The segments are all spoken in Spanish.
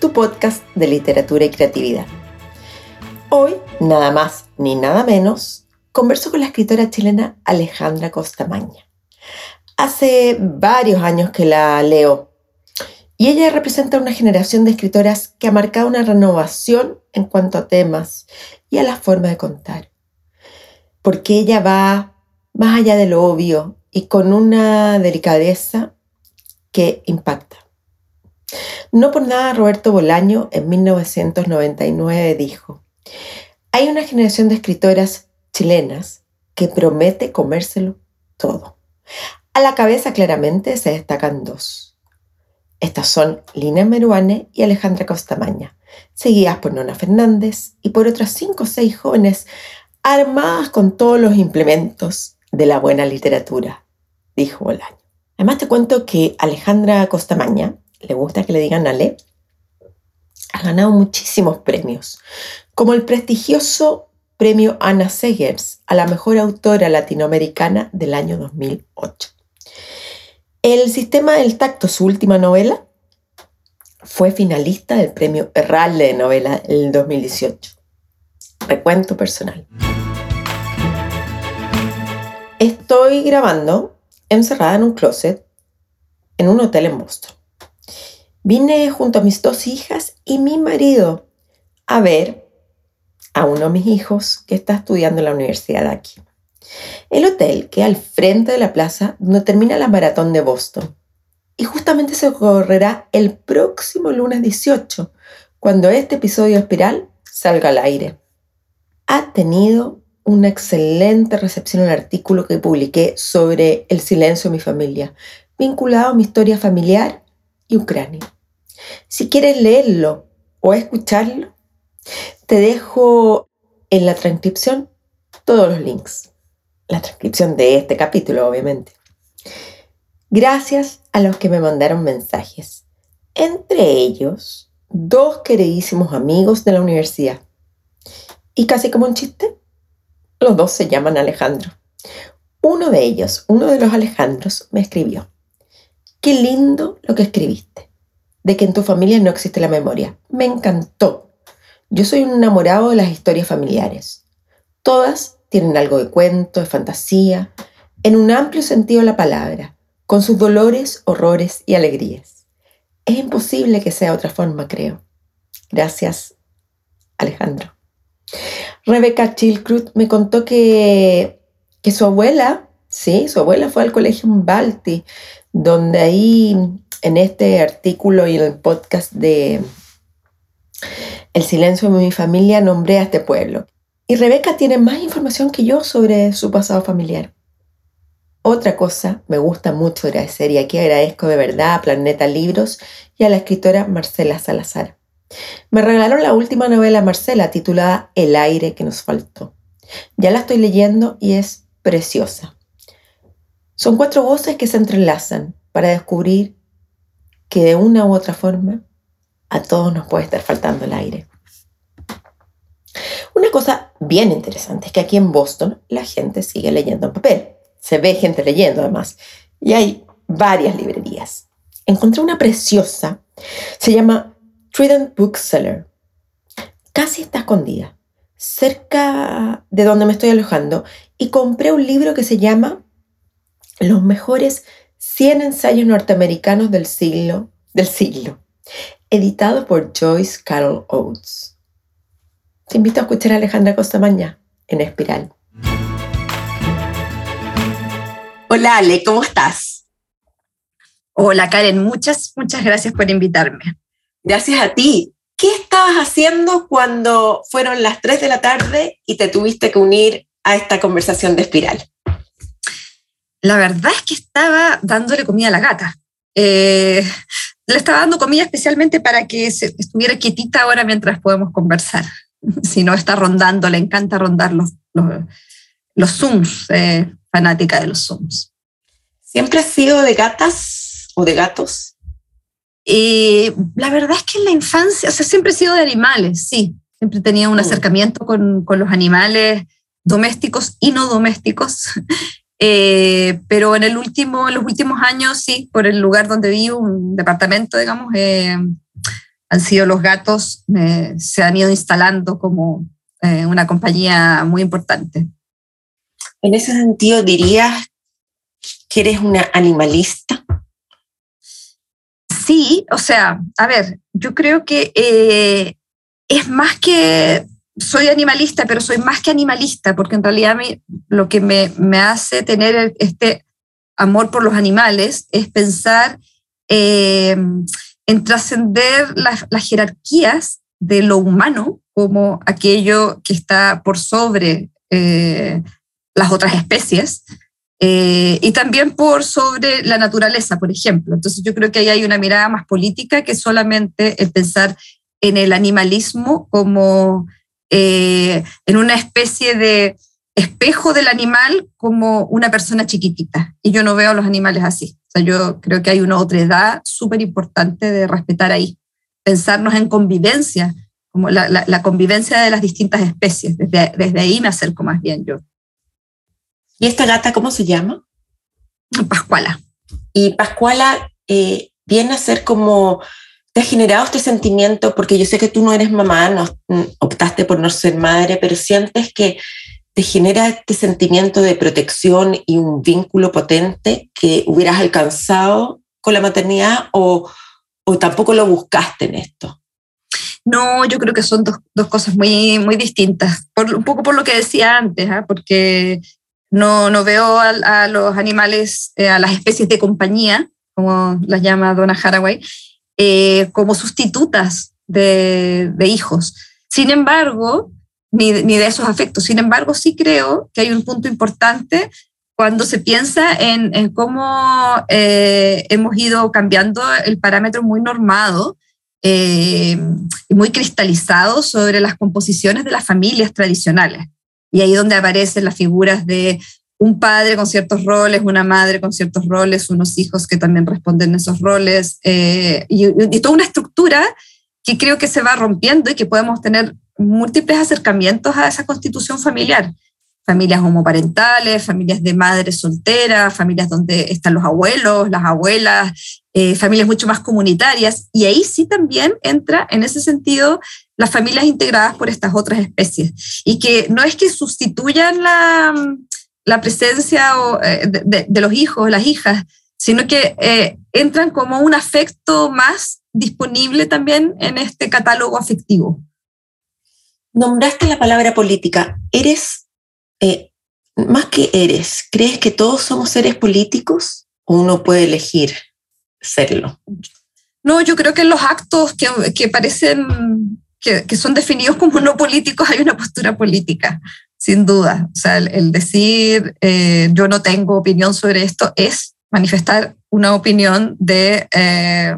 tu podcast de literatura y creatividad. Hoy, nada más ni nada menos, converso con la escritora chilena Alejandra Costamaña. Hace varios años que la leo y ella representa una generación de escritoras que ha marcado una renovación en cuanto a temas y a la forma de contar porque ella va más allá de lo obvio y con una delicadeza que impacta. No por nada Roberto Bolaño en 1999 dijo, hay una generación de escritoras chilenas que promete comérselo todo. A la cabeza claramente se destacan dos. Estas son Lina Meruane y Alejandra Costamaña, seguidas por Nona Fernández y por otras cinco o seis jóvenes armadas con todos los implementos de la buena literatura, dijo Bolaño. Además te cuento que Alejandra Costamaña, le gusta que le digan Ale, ha ganado muchísimos premios, como el prestigioso premio Anna Segers a la mejor autora latinoamericana del año 2008. El sistema del tacto, su última novela, fue finalista del premio Herralde de novela del 2018. Recuento personal. Estoy grabando encerrada en un closet en un hotel en Boston. Vine junto a mis dos hijas y mi marido a ver a uno de mis hijos que está estudiando en la universidad de aquí. El hotel queda al frente de la plaza donde termina la maratón de Boston y justamente se correrá el próximo lunes 18, cuando este episodio espiral salga al aire. Ha tenido una excelente recepción al artículo que publiqué sobre el silencio de mi familia, vinculado a mi historia familiar y Ucrania. Si quieres leerlo o escucharlo, te dejo en la transcripción todos los links. La transcripción de este capítulo, obviamente. Gracias a los que me mandaron mensajes. Entre ellos, dos queridísimos amigos de la universidad. Y casi como un chiste, los dos se llaman Alejandro. Uno de ellos, uno de los Alejandros, me escribió, qué lindo lo que escribiste, de que en tu familia no existe la memoria. Me encantó. Yo soy un enamorado de las historias familiares. Todas tienen algo de cuento, de fantasía, en un amplio sentido de la palabra, con sus dolores, horrores y alegrías. Es imposible que sea otra forma, creo. Gracias, Alejandro. Rebecca Chilcrut me contó que, que su abuela, sí, su abuela fue al colegio en Balti, donde ahí en este artículo y en el podcast de El silencio de mi familia nombré a este pueblo. Y Rebeca tiene más información que yo sobre su pasado familiar. Otra cosa me gusta mucho agradecer y aquí agradezco de verdad a Planeta Libros y a la escritora Marcela Salazar. Me regalaron la última novela Marcela titulada El aire que nos faltó. Ya la estoy leyendo y es preciosa. Son cuatro voces que se entrelazan para descubrir que de una u otra forma a todos nos puede estar faltando el aire. Una cosa bien interesante es que aquí en Boston la gente sigue leyendo en papel. Se ve gente leyendo además. Y hay varias librerías. Encontré una preciosa. Se llama Trident Bookseller. Casi está escondida, cerca de donde me estoy alojando, y compré un libro que se llama Los mejores 100 ensayos norteamericanos del siglo, del siglo, editado por Joyce Carol Oates. Te invito a escuchar a Alejandra Costamaña en Espiral. Hola Ale, ¿cómo estás? Hola Karen, muchas, muchas gracias por invitarme. Gracias a ti. ¿Qué estabas haciendo cuando fueron las 3 de la tarde y te tuviste que unir a esta conversación de espiral? La verdad es que estaba dándole comida a la gata. Eh, le estaba dando comida especialmente para que se, estuviera quietita ahora mientras podemos conversar. Si no, está rondando, le encanta rondar los, los, Zooms, eh, fanática de los Zooms. ¿Siempre has sido de gatas o de gatos? Eh, la verdad es que en la infancia, o sea, siempre he sido de animales, sí. Siempre tenía un mm. acercamiento con, con, los animales domésticos y no domésticos. Eh, pero en, el último, en los últimos años, sí, por el lugar donde vivo, un departamento, digamos, eh, han sido los gatos, se han ido instalando como una compañía muy importante. En ese sentido, dirías que eres una animalista. Sí, o sea, a ver, yo creo que es más que soy animalista, pero soy más que animalista, porque en realidad lo que me, me, hace tener este amor por los animales es pensar eh, en trascender las, jerarquías de lo humano como aquello que está por sobre eh, las otras especies. Eh, y también por sobre la naturaleza, por ejemplo. Entonces yo creo que ahí hay una mirada más política que solamente el pensar en el animalismo como eh, en una especie de espejo del animal como una persona chiquitita. Y yo no veo a los animales así. O sea, yo creo que hay una otra edad súper importante de respetar ahí. Pensarnos en convivencia, como la, convivencia de las distintas especies. Desde, desde ahí me acerco más bien yo. ¿Y esta gata cómo se llama? Pascuala. Y Pascuala eh, viene a ser como ¿Te ha generado este sentimiento? Porque yo sé que tú no eres mamá, no, mm, optaste por no ser madre, pero sientes que te genera este sentimiento de protección y un vínculo potente que hubieras alcanzado con la maternidad o, o tampoco lo buscaste en esto? No, yo creo que son dos, dos cosas muy, muy distintas. Por, un poco por lo que decía antes, ¿ah? porque no, no veo a, los animales, eh, a las especies de compañía, como las llama Donna Haraway, eh, como sustitutas de, hijos. Sin embargo, ni, de esos afectos. Sin embargo, sí creo que hay un punto importante cuando se piensa en, cómo eh, hemos ido cambiando el parámetro muy normado eh, y muy cristalizado sobre las composiciones de las familias tradicionales. Y ahí donde aparecen las figuras de un padre con ciertos roles, una madre con ciertos roles, unos hijos que también responden a esos roles, eh, y, toda una estructura que creo que se va rompiendo y que podemos tener múltiples acercamientos a esa constitución familiar. Familias homoparentales, familias de madres solteras, familias donde están los abuelos, las abuelas, eh, familias mucho más comunitarias. Y ahí sí también entra en ese sentido las familias integradas por estas otras especies. Y que no es que sustituyan la, la presencia eh, de, los hijos, las hijas, sino que eh, entran como un afecto más disponible también en este catálogo afectivo. Nombraste la palabra política. ¿Eres, eh, más que eres, crees que todos somos seres políticos o uno puede elegir serlo? No, yo creo que en los actos que, que parecen que, que, son definidos como no políticos hay una postura política sin duda. O sea, el, decir eh, yo no tengo opinión sobre esto es manifestar una opinión de, eh,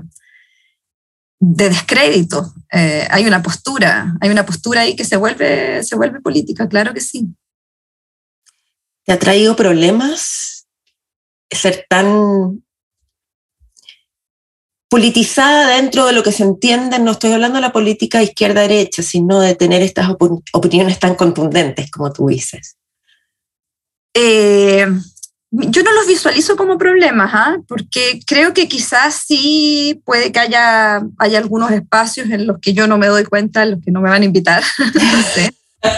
de descrédito. Eh, hay una postura, hay una postura ahí que se vuelve, se vuelve política, claro que sí. ¿Te ha traído problemas ser tan politizada dentro de lo que se entiende, no estoy hablando de la política izquierda-derecha, sino de tener estas opiniones tan contundentes como tú dices? Eh, yo no los visualizo como problemas, ¿ah? porque creo que quizás sí puede que haya, haya algunos espacios en los que yo no me doy cuenta, en los que no me van a invitar, no sé.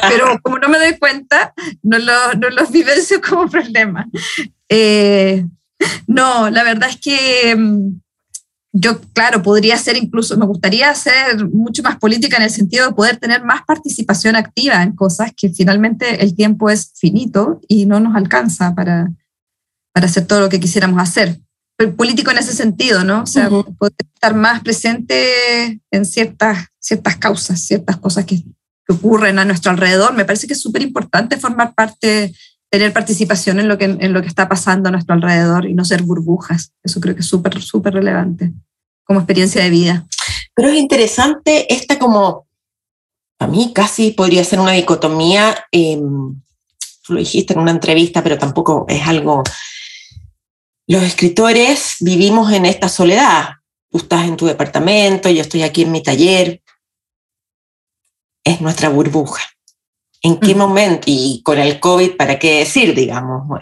Pero como no me doy cuenta, no, no los vivencio como problemas. Eh, no, la verdad es que mm, yo, claro, podría ser incluso, me gustaría hacer mucho más política en el sentido de poder tener más participación activa en cosas que finalmente el tiempo es finito y no nos alcanza para, para hacer todo lo que quisiéramos hacer. Político en ese sentido, ¿no? O sea, poder estar más presente en ciertas, ciertas causas, ciertas cosas que, que ocurren a nuestro alrededor. Me parece que es súper importante formar parte tener participación en lo, que, en lo que está pasando a nuestro alrededor y no ser burbujas. Eso creo que es súper, súper relevante. como experiencia de vida. Pero es interesante esta como, a mí casi podría ser una dicotomía, eh, lo dijiste en una entrevista, pero tampoco es algo... Los escritores vivimos en esta soledad. Tú estás en tu departamento, yo estoy aquí en mi taller. Es nuestra burbuja. ¿En qué momento? Y con el COVID, ¿para qué decir, digamos?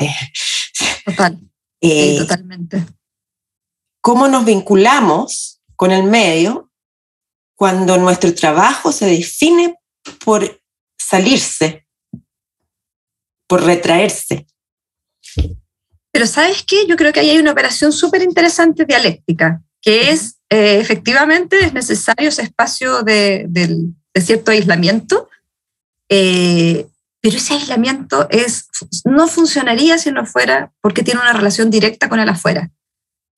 Total. Eh, totalmente. ¿Cómo nos vinculamos con el medio cuando nuestro trabajo se define por salirse, por retraerse? Pero ¿sabes qué? Yo creo que ahí hay una operación súper interesante dialéctica, que es, eh, efectivamente, es necesario ese espacio de, de cierto aislamiento, eh, pero ese aislamiento es, no funcionaría si no fuera porque tiene una relación directa con el afuera.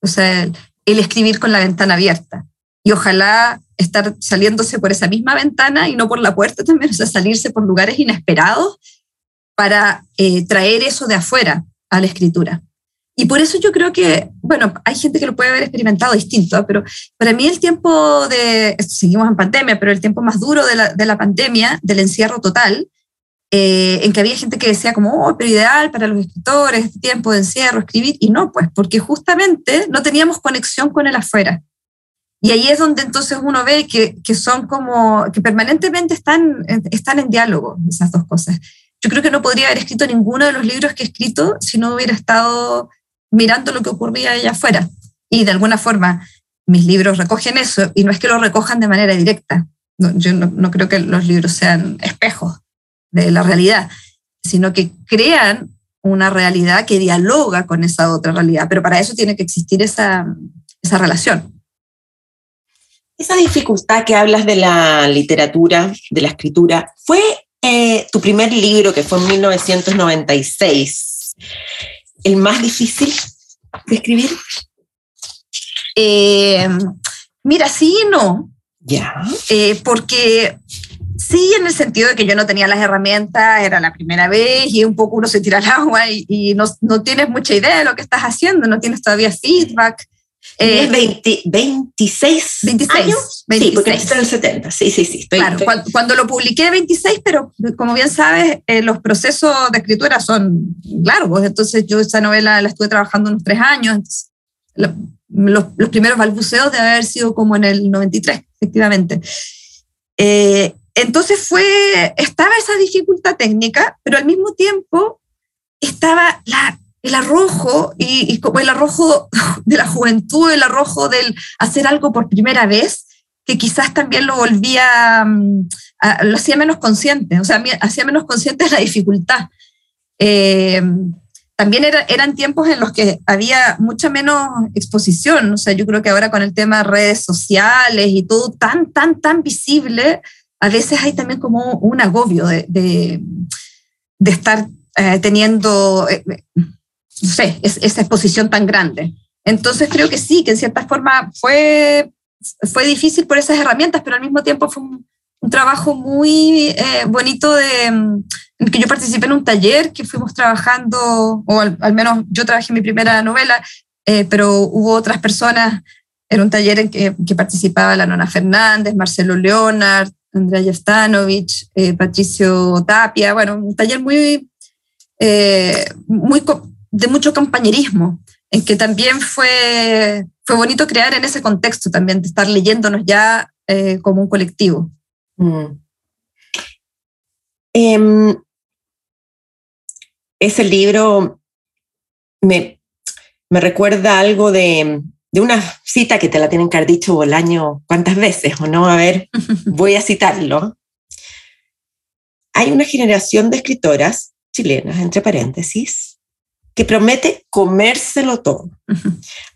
O sea, el, escribir con la ventana abierta. Y ojalá estar saliéndose por esa misma ventana y no por la puerta también, o sea, salirse por lugares inesperados para eh, traer eso de afuera a la escritura. Y por eso yo creo que, bueno, hay gente que lo puede haber experimentado distinto, pero para mí el tiempo de, seguimos en pandemia, pero el tiempo más duro de la, de la pandemia, del encierro total, eh, en que había gente que decía como, oh, pero ideal para los escritores, este tiempo de encierro, escribir, y no, pues, porque justamente no teníamos conexión con el afuera. Y ahí es donde entonces uno ve que, que son como, que permanentemente están, están en diálogo esas dos cosas. Yo creo que no podría haber escrito ninguno de los libros que he escrito si no hubiera estado mirando lo que ocurría allá afuera. Y de alguna forma mis libros recogen eso, y no es que lo recojan de manera directa. yo no, creo que los libros sean espejos de la realidad, sino que crean una realidad que dialoga con esa otra realidad, pero para eso tiene que existir esa, esa relación. Esa dificultad que hablas de la literatura, de la escritura, fue eh, tu primer libro, que fue en 1996 el más difícil de escribir? Eh, mira, sí y no. Ya. Eh, porque sí, en el sentido de que yo no tenía las herramientas, era la primera vez y un poco uno se tira al agua y, no, no, tienes mucha idea de lo que estás haciendo, no tienes todavía feedback. Eh, 20, 26, 26 años. 26. Sí, porque en el 70. Sí, sí, sí. claro, Cuando, lo publiqué 26, pero como bien sabes, eh, los procesos de escritura son largos. Entonces, yo esa novela la estuve trabajando unos tres años. los, los, primeros balbuceos deben haber sido como en el 93, efectivamente. Eh, entonces, fue, estaba esa dificultad técnica, pero al mismo tiempo estaba la el arrojo y, como el arrojo de la juventud, el arrojo del hacer algo por primera vez, que quizás también lo volvía, mm, lo hacía menos consciente, o sea, hacía menos consciente de la dificultad. Eh, también eran tiempos en los que había mucha menos exposición, o sea, yo creo que ahora con el tema de redes sociales y todo tan, tan, tan visible, a veces hay también como un agobio de, de, estar eh, teniendo... Eh, no sé, es, esa exposición tan grande. Entonces creo que sí, que en cierta forma fue, fue difícil por esas herramientas, pero al mismo tiempo fue un, trabajo muy eh, bonito de, en que yo participé en un taller que fuimos trabajando, o al, menos yo trabajé mi primera novela, eh, pero hubo otras personas, era un taller en que, que participaba la Nona Fernández, Marcelo Leonard, Andrea Jeftanovich, eh, Patricio Tapia, bueno, un taller muy, muy de mucho compañerismo, en que también fue, fue bonito crear en ese contexto también, de estar leyéndonos ya eh, como un colectivo. Mm. Em, ese libro me, me recuerda algo de, de, una cita que te la tienen que haber dicho Bolaño cuántas veces, ¿o no? A ver, voy a citarlo. Hay una generación de escritoras chilenas, entre paréntesis, que promete comérselo todo.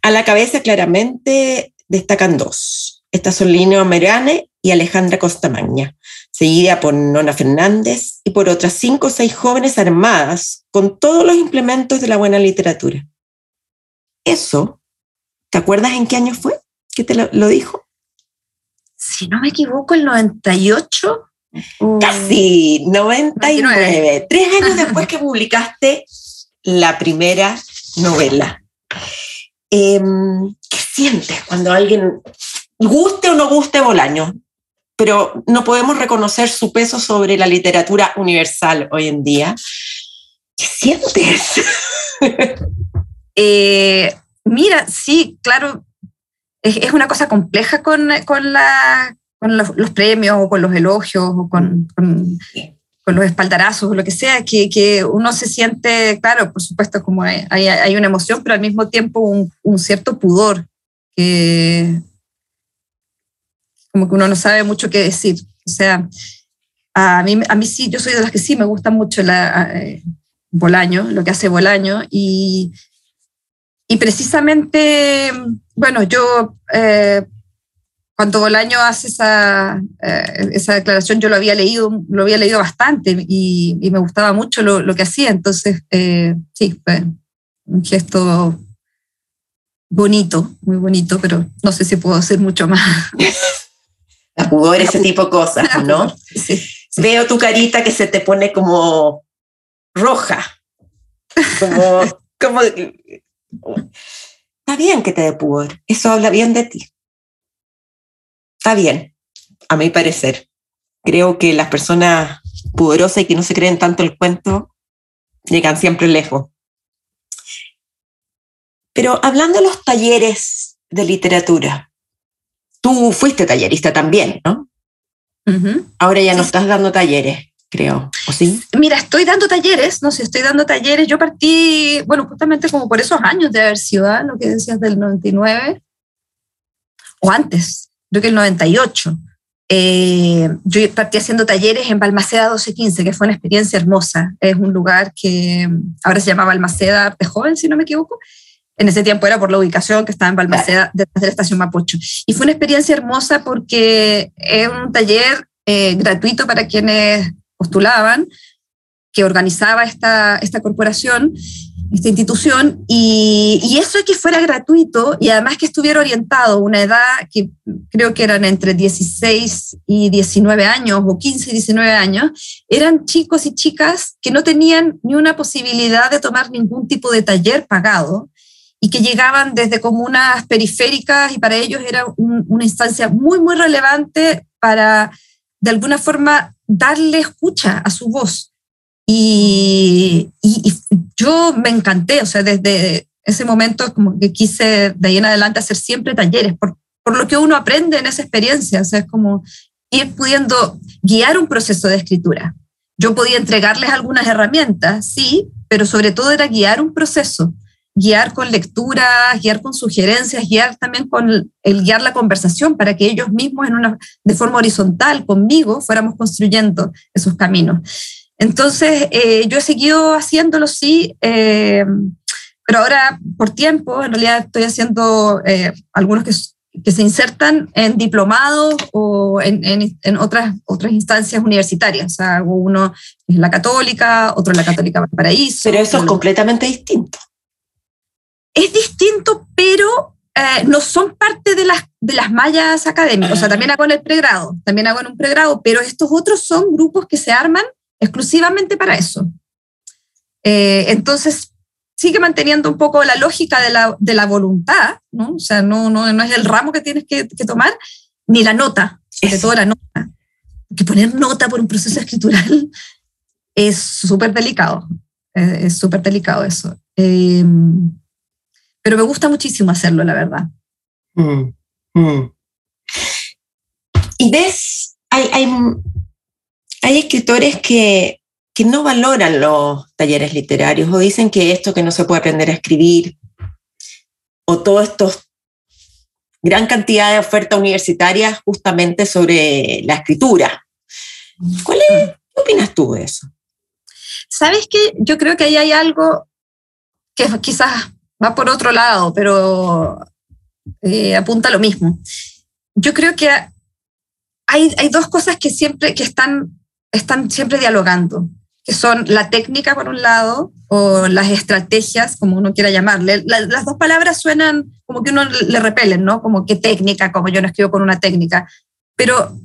A la cabeza claramente destacan dos. Estas son Lino Merane y Alejandra Costamagna, seguida por Nona Fernández y por otras cinco o seis jóvenes armadas con todos los implementos de la buena literatura. Eso, ¿te acuerdas en qué año fue que te lo, dijo? Si no me equivoco, el 98. Casi, 99. Tres años después que publicaste la primera novela. Em, ¿Qué sientes cuando alguien guste o no guste Bolaño? Pero no podemos reconocer su peso sobre la literatura universal hoy en día. ¿Qué sientes? Eh, mira, sí, claro, es, una cosa compleja con, con, la, con los, premios o con los elogios o con, con, los espaldarazos o lo que sea, que, que, uno se siente, claro, por supuesto, como hay, hay, una emoción, pero al mismo tiempo un, un, cierto pudor, que como que uno no sabe mucho qué decir. O sea, a mí, a mí sí, yo soy de las que sí me gusta mucho la, eh, Bolaño, lo que hace Bolaño, y y precisamente, bueno, yo eh, cuando Bolaño hace esa, eh, esa declaración, yo lo había leído, lo había leído bastante y, me gustaba mucho lo, lo que hacía. Entonces, eh, sí, fue un gesto bonito, muy bonito, pero no sé si puedo hacer mucho más. La pudor, ese tipo de cosas, ¿no? Sí, Veo tu carita que se te pone como roja, como, como Está bien que te dé pudor, eso habla bien de ti. Está bien, a mi parecer. Creo que las personas pudorosas y que no se creen tanto el cuento llegan siempre lejos. Pero hablando de los talleres de literatura, tú fuiste tallerista también, ¿no? Ahora ya no estás dando talleres creo, ¿o sí? Mira, estoy dando talleres, no sé, estoy dando talleres. Yo partí, bueno, justamente como por esos años de haber sido, ¿eh? lo que decías del 99, o antes, creo que el 98. Eh, yo partí haciendo talleres en Balmaceda 1215, que fue una experiencia hermosa. Es un lugar que ahora se llama Balmaceda Arte Joven, si no me equivoco. En ese tiempo era por la ubicación que estaba en Balmaceda, detrás de la estación Mapocho. Y fue una experiencia hermosa porque es un taller eh, gratuito para quienes postulaban, que organizaba esta, esta corporación, esta institución, y, eso que fuera gratuito y además que estuviera orientado a una edad que creo que eran entre 16 y 19 años o 15 y 19 años, eran chicos y chicas que no tenían ni una posibilidad de tomar ningún tipo de taller pagado y que llegaban desde comunas periféricas y para ellos era una instancia muy, muy relevante para de alguna forma darle escucha a su voz. Y, yo me encanté, o sea, desde ese momento como que quise de ahí en adelante hacer siempre talleres, por, por lo que uno aprende en esa experiencia, o sea, es como ir pudiendo guiar un proceso de escritura. Yo podía entregarles algunas herramientas, sí, pero sobre todo era guiar un proceso guiar con lecturas, guiar con sugerencias, guiar también con el, guiar la conversación para que ellos mismos en una, de forma horizontal conmigo fuéramos construyendo esos caminos. Entonces, eh, yo he seguido haciéndolo, sí, eh, pero ahora por tiempo, en realidad estoy haciendo eh, algunos que, que, se insertan en diplomados o en, en, en, otras, otras instancias universitarias. O sea, uno en la católica, otro en la católica Valparaíso. Pero eso es completamente distinto es distinto, pero eh, no son parte de las, de las mallas académicas. O sea, también hago en el pregrado, también hago en un pregrado, pero estos otros son grupos que se arman exclusivamente para eso. Eh, entonces, sigue manteniendo un poco la lógica de la, de la voluntad, ¿no? O sea, no, no, no es el ramo que tienes que, que tomar, ni la nota, sobre todo la nota. Que poner nota por un proceso escritural es súper delicado, es súper delicado eso. Eh, pero me gusta muchísimo hacerlo, la verdad. Mm, mm. Y ves, hay, hay, hay escritores que, que, no valoran los talleres literarios o dicen que esto que no se puede aprender a escribir o todo esto, gran cantidad de ofertas universitarias justamente sobre la escritura. ¿Cuál es, ¿Qué opinas tú de eso? Sabes que yo creo que ahí hay algo que quizás va por otro lado, pero eh, apunta a lo mismo. Yo creo que hay, hay dos cosas que siempre que están, están siempre dialogando, que son la técnica por un lado o las estrategias, como uno quiera llamarle. las dos palabras suenan como que uno le repelen, ¿no? Como que técnica, como yo no escribo con una técnica, pero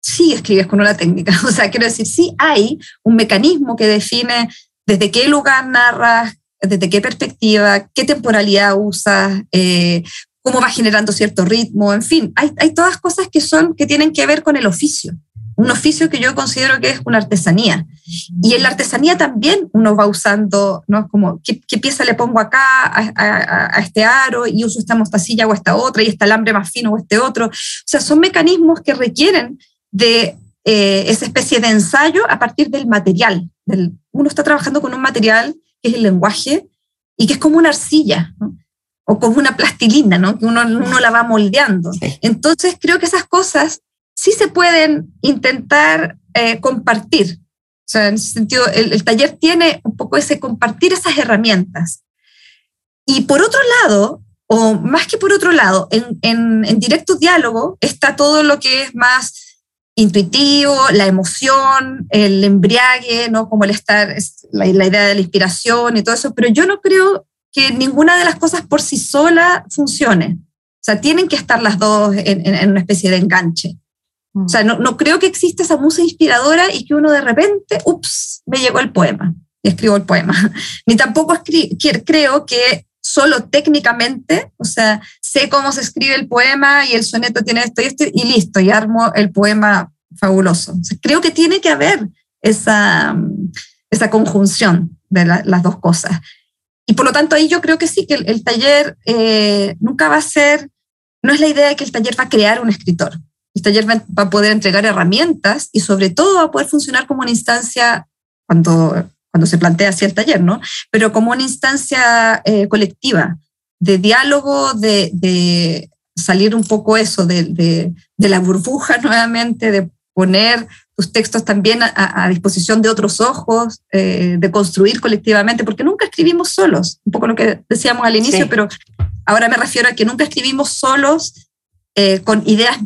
sí escribes con una técnica. O sea, quiero decir, sí hay un mecanismo que define desde qué lugar narras, desde qué perspectiva, qué temporalidad usas, eh, cómo va generando cierto ritmo, en fin, hay, hay todas cosas que, son, que tienen que ver con el oficio un oficio que yo considero que es una artesanía. Y en la artesanía también uno va usando, ¿no? Como, ¿qué, pieza le pongo acá a, este aro y uso esta mostacilla o esta otra y este alambre más fino o este otro? O sea, son mecanismos que requieren de eh, esa especie de ensayo a partir del material. Del, uno está trabajando con un material que es el lenguaje y que es como una arcilla, o como una plastilina, ¿no? que uno, uno la va moldeando. Entonces creo que esas cosas sí se pueden intentar eh, compartir. O sea, en ese sentido, el, taller tiene un poco ese compartir esas herramientas. Y por otro lado, o más que por otro lado, en, en, directo diálogo está todo lo que es más intuitivo, la emoción, el embriague, ¿no? Como el estar, la, la, idea de la inspiración y todo eso, pero yo no creo que ninguna de las cosas por sí sola funcione. O sea, tienen que estar las dos en, en una especie de enganche. O sea, no, no, creo que exista esa musa inspiradora y que uno de repente, ups, me llegó el poema y escribo el poema. Ni tampoco creo que solo técnicamente, o sea, sé cómo se escribe el poema y el soneto tiene esto y esto y listo, y armo el poema fabuloso. creo que tiene que haber esa, esa conjunción de las dos cosas. Y por lo tanto ahí yo creo que sí, que el, taller eh, nunca va a ser, no es la idea de que el taller va a crear un escritor, el taller va a poder entregar herramientas y sobre todo va a poder funcionar como una instancia cuando, cuando se plantea así el taller, ¿no? Pero como una instancia eh, colectiva de diálogo, de, de, salir un poco eso, de, de, la burbuja nuevamente, de poner tus textos también a, disposición de otros ojos, eh, de construir colectivamente, porque nunca escribimos solos, un poco lo que decíamos al inicio, pero ahora me refiero a que nunca escribimos solos eh, con ideas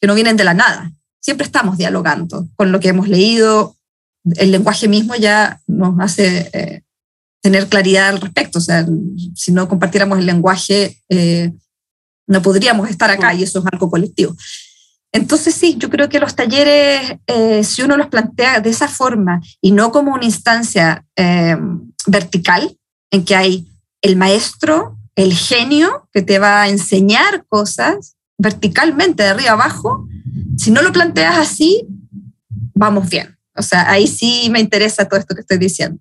que no vienen de la nada. Siempre estamos dialogando con lo que hemos leído. El lenguaje mismo ya nos hace eh, tener claridad al respecto. O sea, si no compartiéramos el lenguaje, eh, no podríamos estar acá y eso es algo colectivo. Entonces sí, yo creo que los talleres, eh, si uno los plantea de esa forma y no como una instancia vertical en que hay el maestro, el genio que te va a enseñar cosas verticalmente, de arriba abajo, si no lo planteas así, vamos bien. O sea, ahí sí me interesa todo esto que estoy diciendo.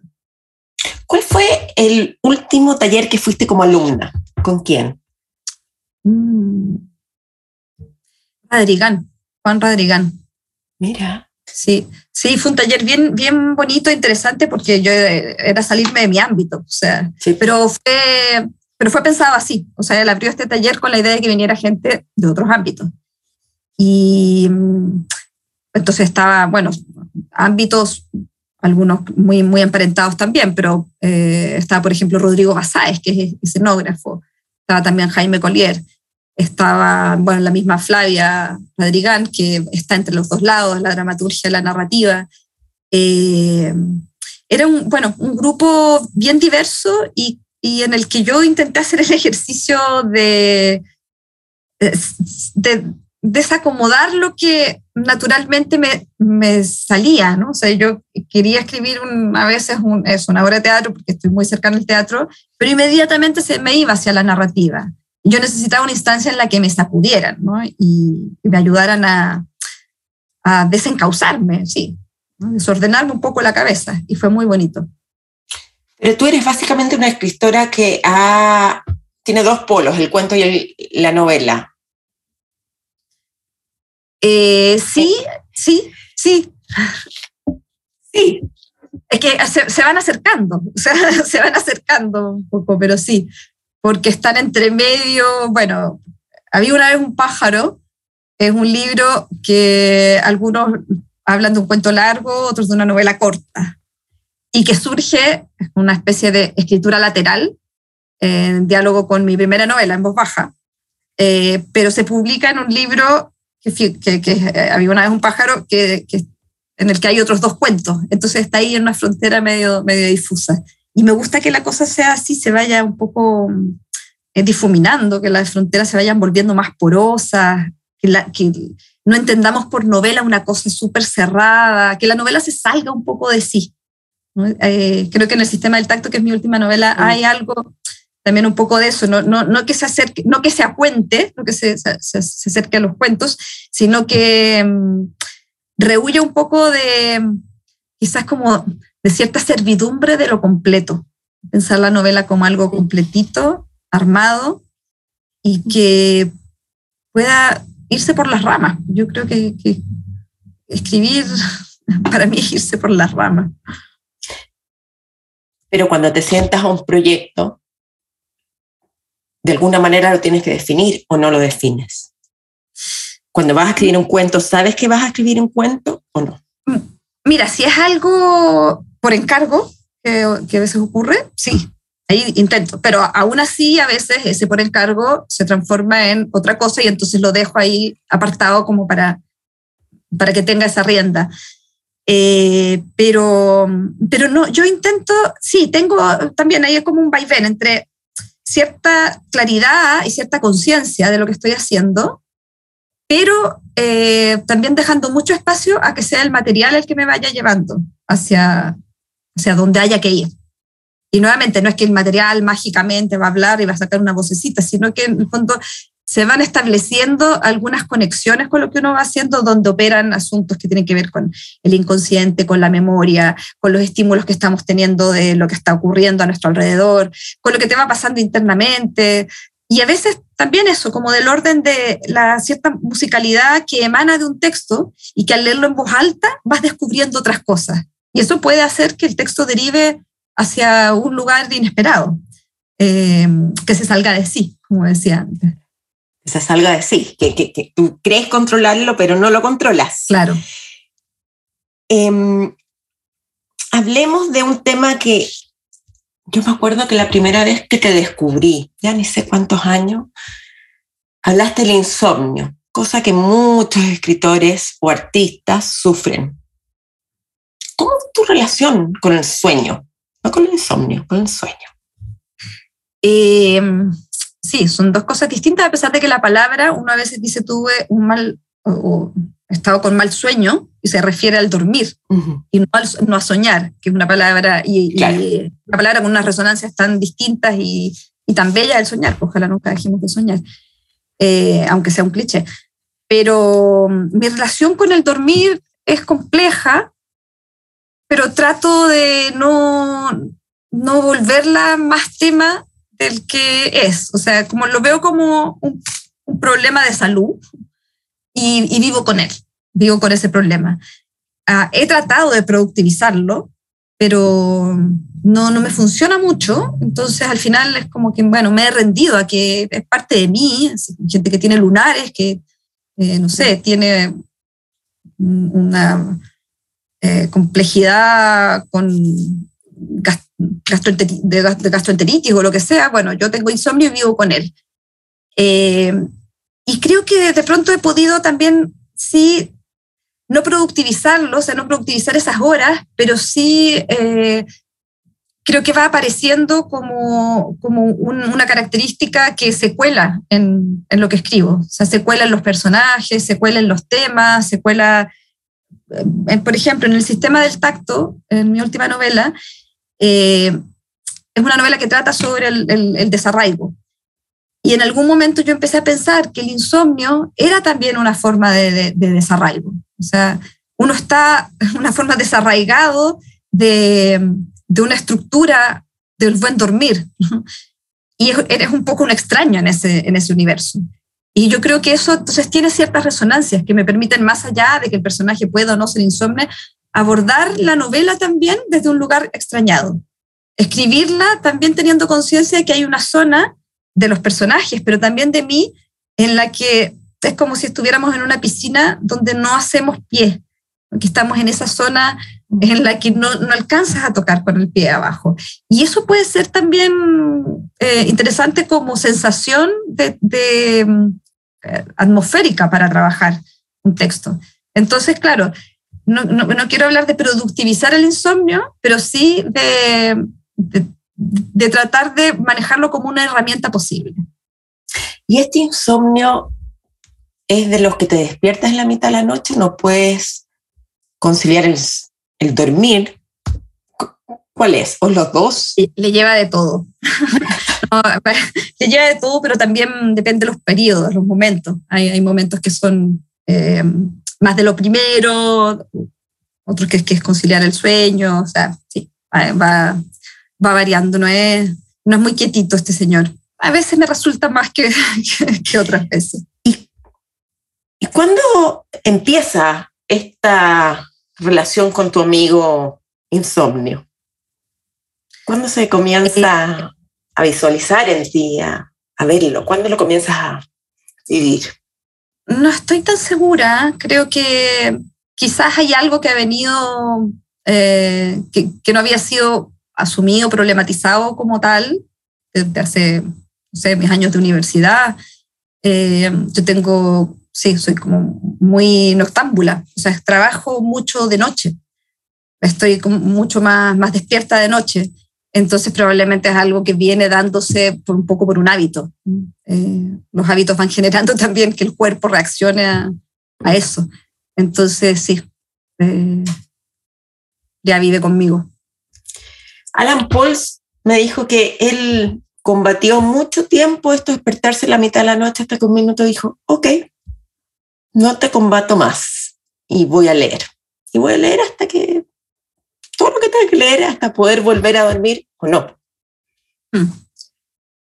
¿Cuál fue el último taller que fuiste como alumna? ¿Con quién? Mm. Radrigán, Juan Radrigán. Mira. Sí, sí, fue un taller bien, bien bonito, interesante, porque yo era salirme de mi ámbito, o sea, pero fue pero fue pensado así, o sea, él abrió este taller con la idea de que viniera gente de otros ámbitos. Y mm, entonces estaba, bueno, ámbitos, algunos muy, muy emparentados también, pero eh, estaba, por ejemplo, Rodrigo Basáez, que es escenógrafo, estaba también Jaime Collier, estaba, bueno, la misma Flavia Madrigán, que está entre los dos lados, la dramaturgia la narrativa. Eh, era un, bueno, un grupo bien diverso y y en el que yo intenté hacer el ejercicio de, de, desacomodar lo que naturalmente me, me, salía, ¿no? O sea, yo quería escribir a veces es una obra de teatro porque estoy muy cercano al teatro, pero inmediatamente se me iba hacia la narrativa. Yo necesitaba una instancia en la que me sacudieran, ¿no? Y, me ayudaran a, a desencauzarme, sí, desordenarme un poco la cabeza, y fue muy bonito. Pero tú eres básicamente una escritora que ha, tiene dos polos, el cuento y la novela. Eh, sí, sí, sí. Sí. Es que se, van acercando, o sea, se van acercando un poco, pero sí, porque están entre medio, bueno, había una vez un pájaro, es un libro que algunos hablan de un cuento largo, otros de una novela corta y que surge una especie de escritura lateral en diálogo con mi primera novela en voz baja, eh, pero se publica en un libro que, que, eh, había una vez un pájaro que, en el que hay otros dos cuentos, entonces está ahí en una frontera medio, medio difusa. Y me gusta que la cosa sea así, se vaya un poco eh, difuminando, que las fronteras se vayan volviendo más porosas, que, que no entendamos por novela una cosa súper cerrada, que la novela se salga un poco de sí. Eh, creo que en el sistema del tacto, que es mi última novela, hay algo también un poco de eso, no, no, no que se acerque, no que sea cuente, no que se, se, se acerque a los cuentos, sino que um, rehuye un poco de quizás como de cierta servidumbre de lo completo. Pensar la novela como algo completito, armado, y que pueda irse por las ramas. Yo creo que, que escribir para mí es irse por las ramas. Pero cuando te sientas a un proyecto, de alguna manera lo tienes que definir o no lo defines. Cuando vas a escribir un cuento, ¿sabes que vas a escribir un cuento o no? Mira, si es algo por encargo, que, que a veces ocurre, sí, ahí intento, pero aún así a veces ese por encargo se transforma en otra cosa y entonces lo dejo ahí apartado como para, para que tenga esa rienda. Eh, pero, pero no, yo intento, sí, tengo también ahí como un vaivén entre cierta claridad y cierta conciencia de lo que estoy haciendo, pero eh, también dejando mucho espacio a que sea el material el que me vaya llevando hacia, hacia donde haya que ir. Y nuevamente, no es que el material mágicamente va a hablar y va a sacar una vocecita, sino que en el fondo se van estableciendo algunas conexiones con lo que uno va haciendo, donde operan asuntos que tienen que ver con el inconsciente, con la memoria, con los estímulos que estamos teniendo de lo que está ocurriendo a nuestro alrededor, con lo que te va pasando internamente. Y a veces también eso, como del orden de la cierta musicalidad que emana de un texto y que al leerlo en voz alta vas descubriendo otras cosas. Y eso puede hacer que el texto derive hacia un lugar inesperado, eh, que se salga de sí, como decía antes se salga de sí, que, que, que, tú crees controlarlo, pero no lo controlas. Claro. Eh, hablemos de un tema que yo me acuerdo que la primera vez que te descubrí, ya ni sé cuántos años, hablaste del insomnio, cosa que muchos escritores o artistas sufren. ¿Cómo es tu relación con el sueño? No con el insomnio, con el sueño. Eh, sí, son dos cosas distintas, a pesar de que la palabra, una a veces dice tuve un mal o, he estado con mal sueño y se refiere al dormir uh -huh. y no, al, no, a soñar, que es una palabra y, claro. y, una palabra con unas resonancias tan distintas y, y tan bella el soñar, pues ojalá nunca dejemos de soñar, eh, aunque sea un cliché. Pero mm, mi relación con el dormir es compleja, pero trato de no, no volverla más tema del que es. O sea, como lo veo como un, un problema de salud y, y, vivo con él, vivo con ese problema. Uh, he tratado de productivizarlo, pero no, no me funciona mucho. Entonces, al final es como que, bueno, me he rendido a que es parte de mí. Gente que tiene lunares, que, eh, no sé, tiene una eh, complejidad con gastroenteritis, de gastroenteritis o lo que sea, bueno, yo tengo insomnio y vivo con él. Eh, y creo que de pronto he podido también, sí, no productivizarlo, o sea, no productivizar esas horas, pero sí eh, creo que va apareciendo como, como un, una característica que se cuela en, en, lo que escribo. O sea, se cuela en los personajes, se cuela en los temas, se cuela, eh, por ejemplo, en el sistema del tacto, en mi última novela, eh, es una novela que trata sobre el, desarraigo. Y en algún momento yo empecé a pensar que el insomnio era también una forma de desarraigo. O sea, uno está una forma desarraigado de, de una estructura del buen dormir. Y eres un poco un extraño en ese, en ese universo. Y yo creo que eso entonces tiene ciertas resonancias que me permiten, más allá de que el personaje pueda o no ser insomne, abordar la novela también desde un lugar extrañado. Escribirla también teniendo conciencia de que hay una zona de los personajes, pero también de mí, en la que es como si estuviéramos en una piscina donde no hacemos pie, que estamos en esa zona en la que no, no alcanzas a tocar con el pie abajo. Y eso puede ser también eh, interesante como sensación de, de eh, atmosférica para trabajar un texto. Entonces, claro, no, no, no, quiero hablar de productivizar el insomnio, pero sí de, de, de, tratar de manejarlo como una herramienta posible. ¿Y este insomnio es de los que te despiertas en la mitad de la noche? ¿No puedes conciliar el, el dormir? ¿Cuál es? ¿O los dos? Le lleva de todo. le lleva de todo, pero también depende de los periodos, los momentos. Hay, hay momentos que son eh, más de lo primero, otros que, que, es conciliar el sueño, o sea, sí, va, va variando, no es, no es muy quietito este señor. A veces me resulta más que, que, que otras veces. ¿Y, ¿Y cuándo empieza esta relación con tu amigo insomnio? ¿Cuándo se comienza a visualizar en ti, a, a verlo? ¿Cuándo lo comienzas a vivir? No estoy tan segura. Creo que quizás hay algo que ha venido, eh, que, no había sido asumido, problematizado como tal desde hace, no mis años de universidad. Eh, yo tengo, sí, soy como muy noctámbula, o sea, trabajo mucho de noche. Estoy como mucho más, más despierta de noche. Entonces probablemente es algo que viene dándose por un poco por un hábito. Eh, los hábitos van generando también que el cuerpo reaccione a, a eso. Entonces sí, eh, ya vive conmigo. Alan Pauls me dijo que él combatió mucho tiempo esto de despertarse la mitad de la noche hasta que un minuto dijo, ok, no te combato más y voy a leer. Y voy a leer hasta que todo lo que tenga que leer hasta poder volver a dormir o no. Mm.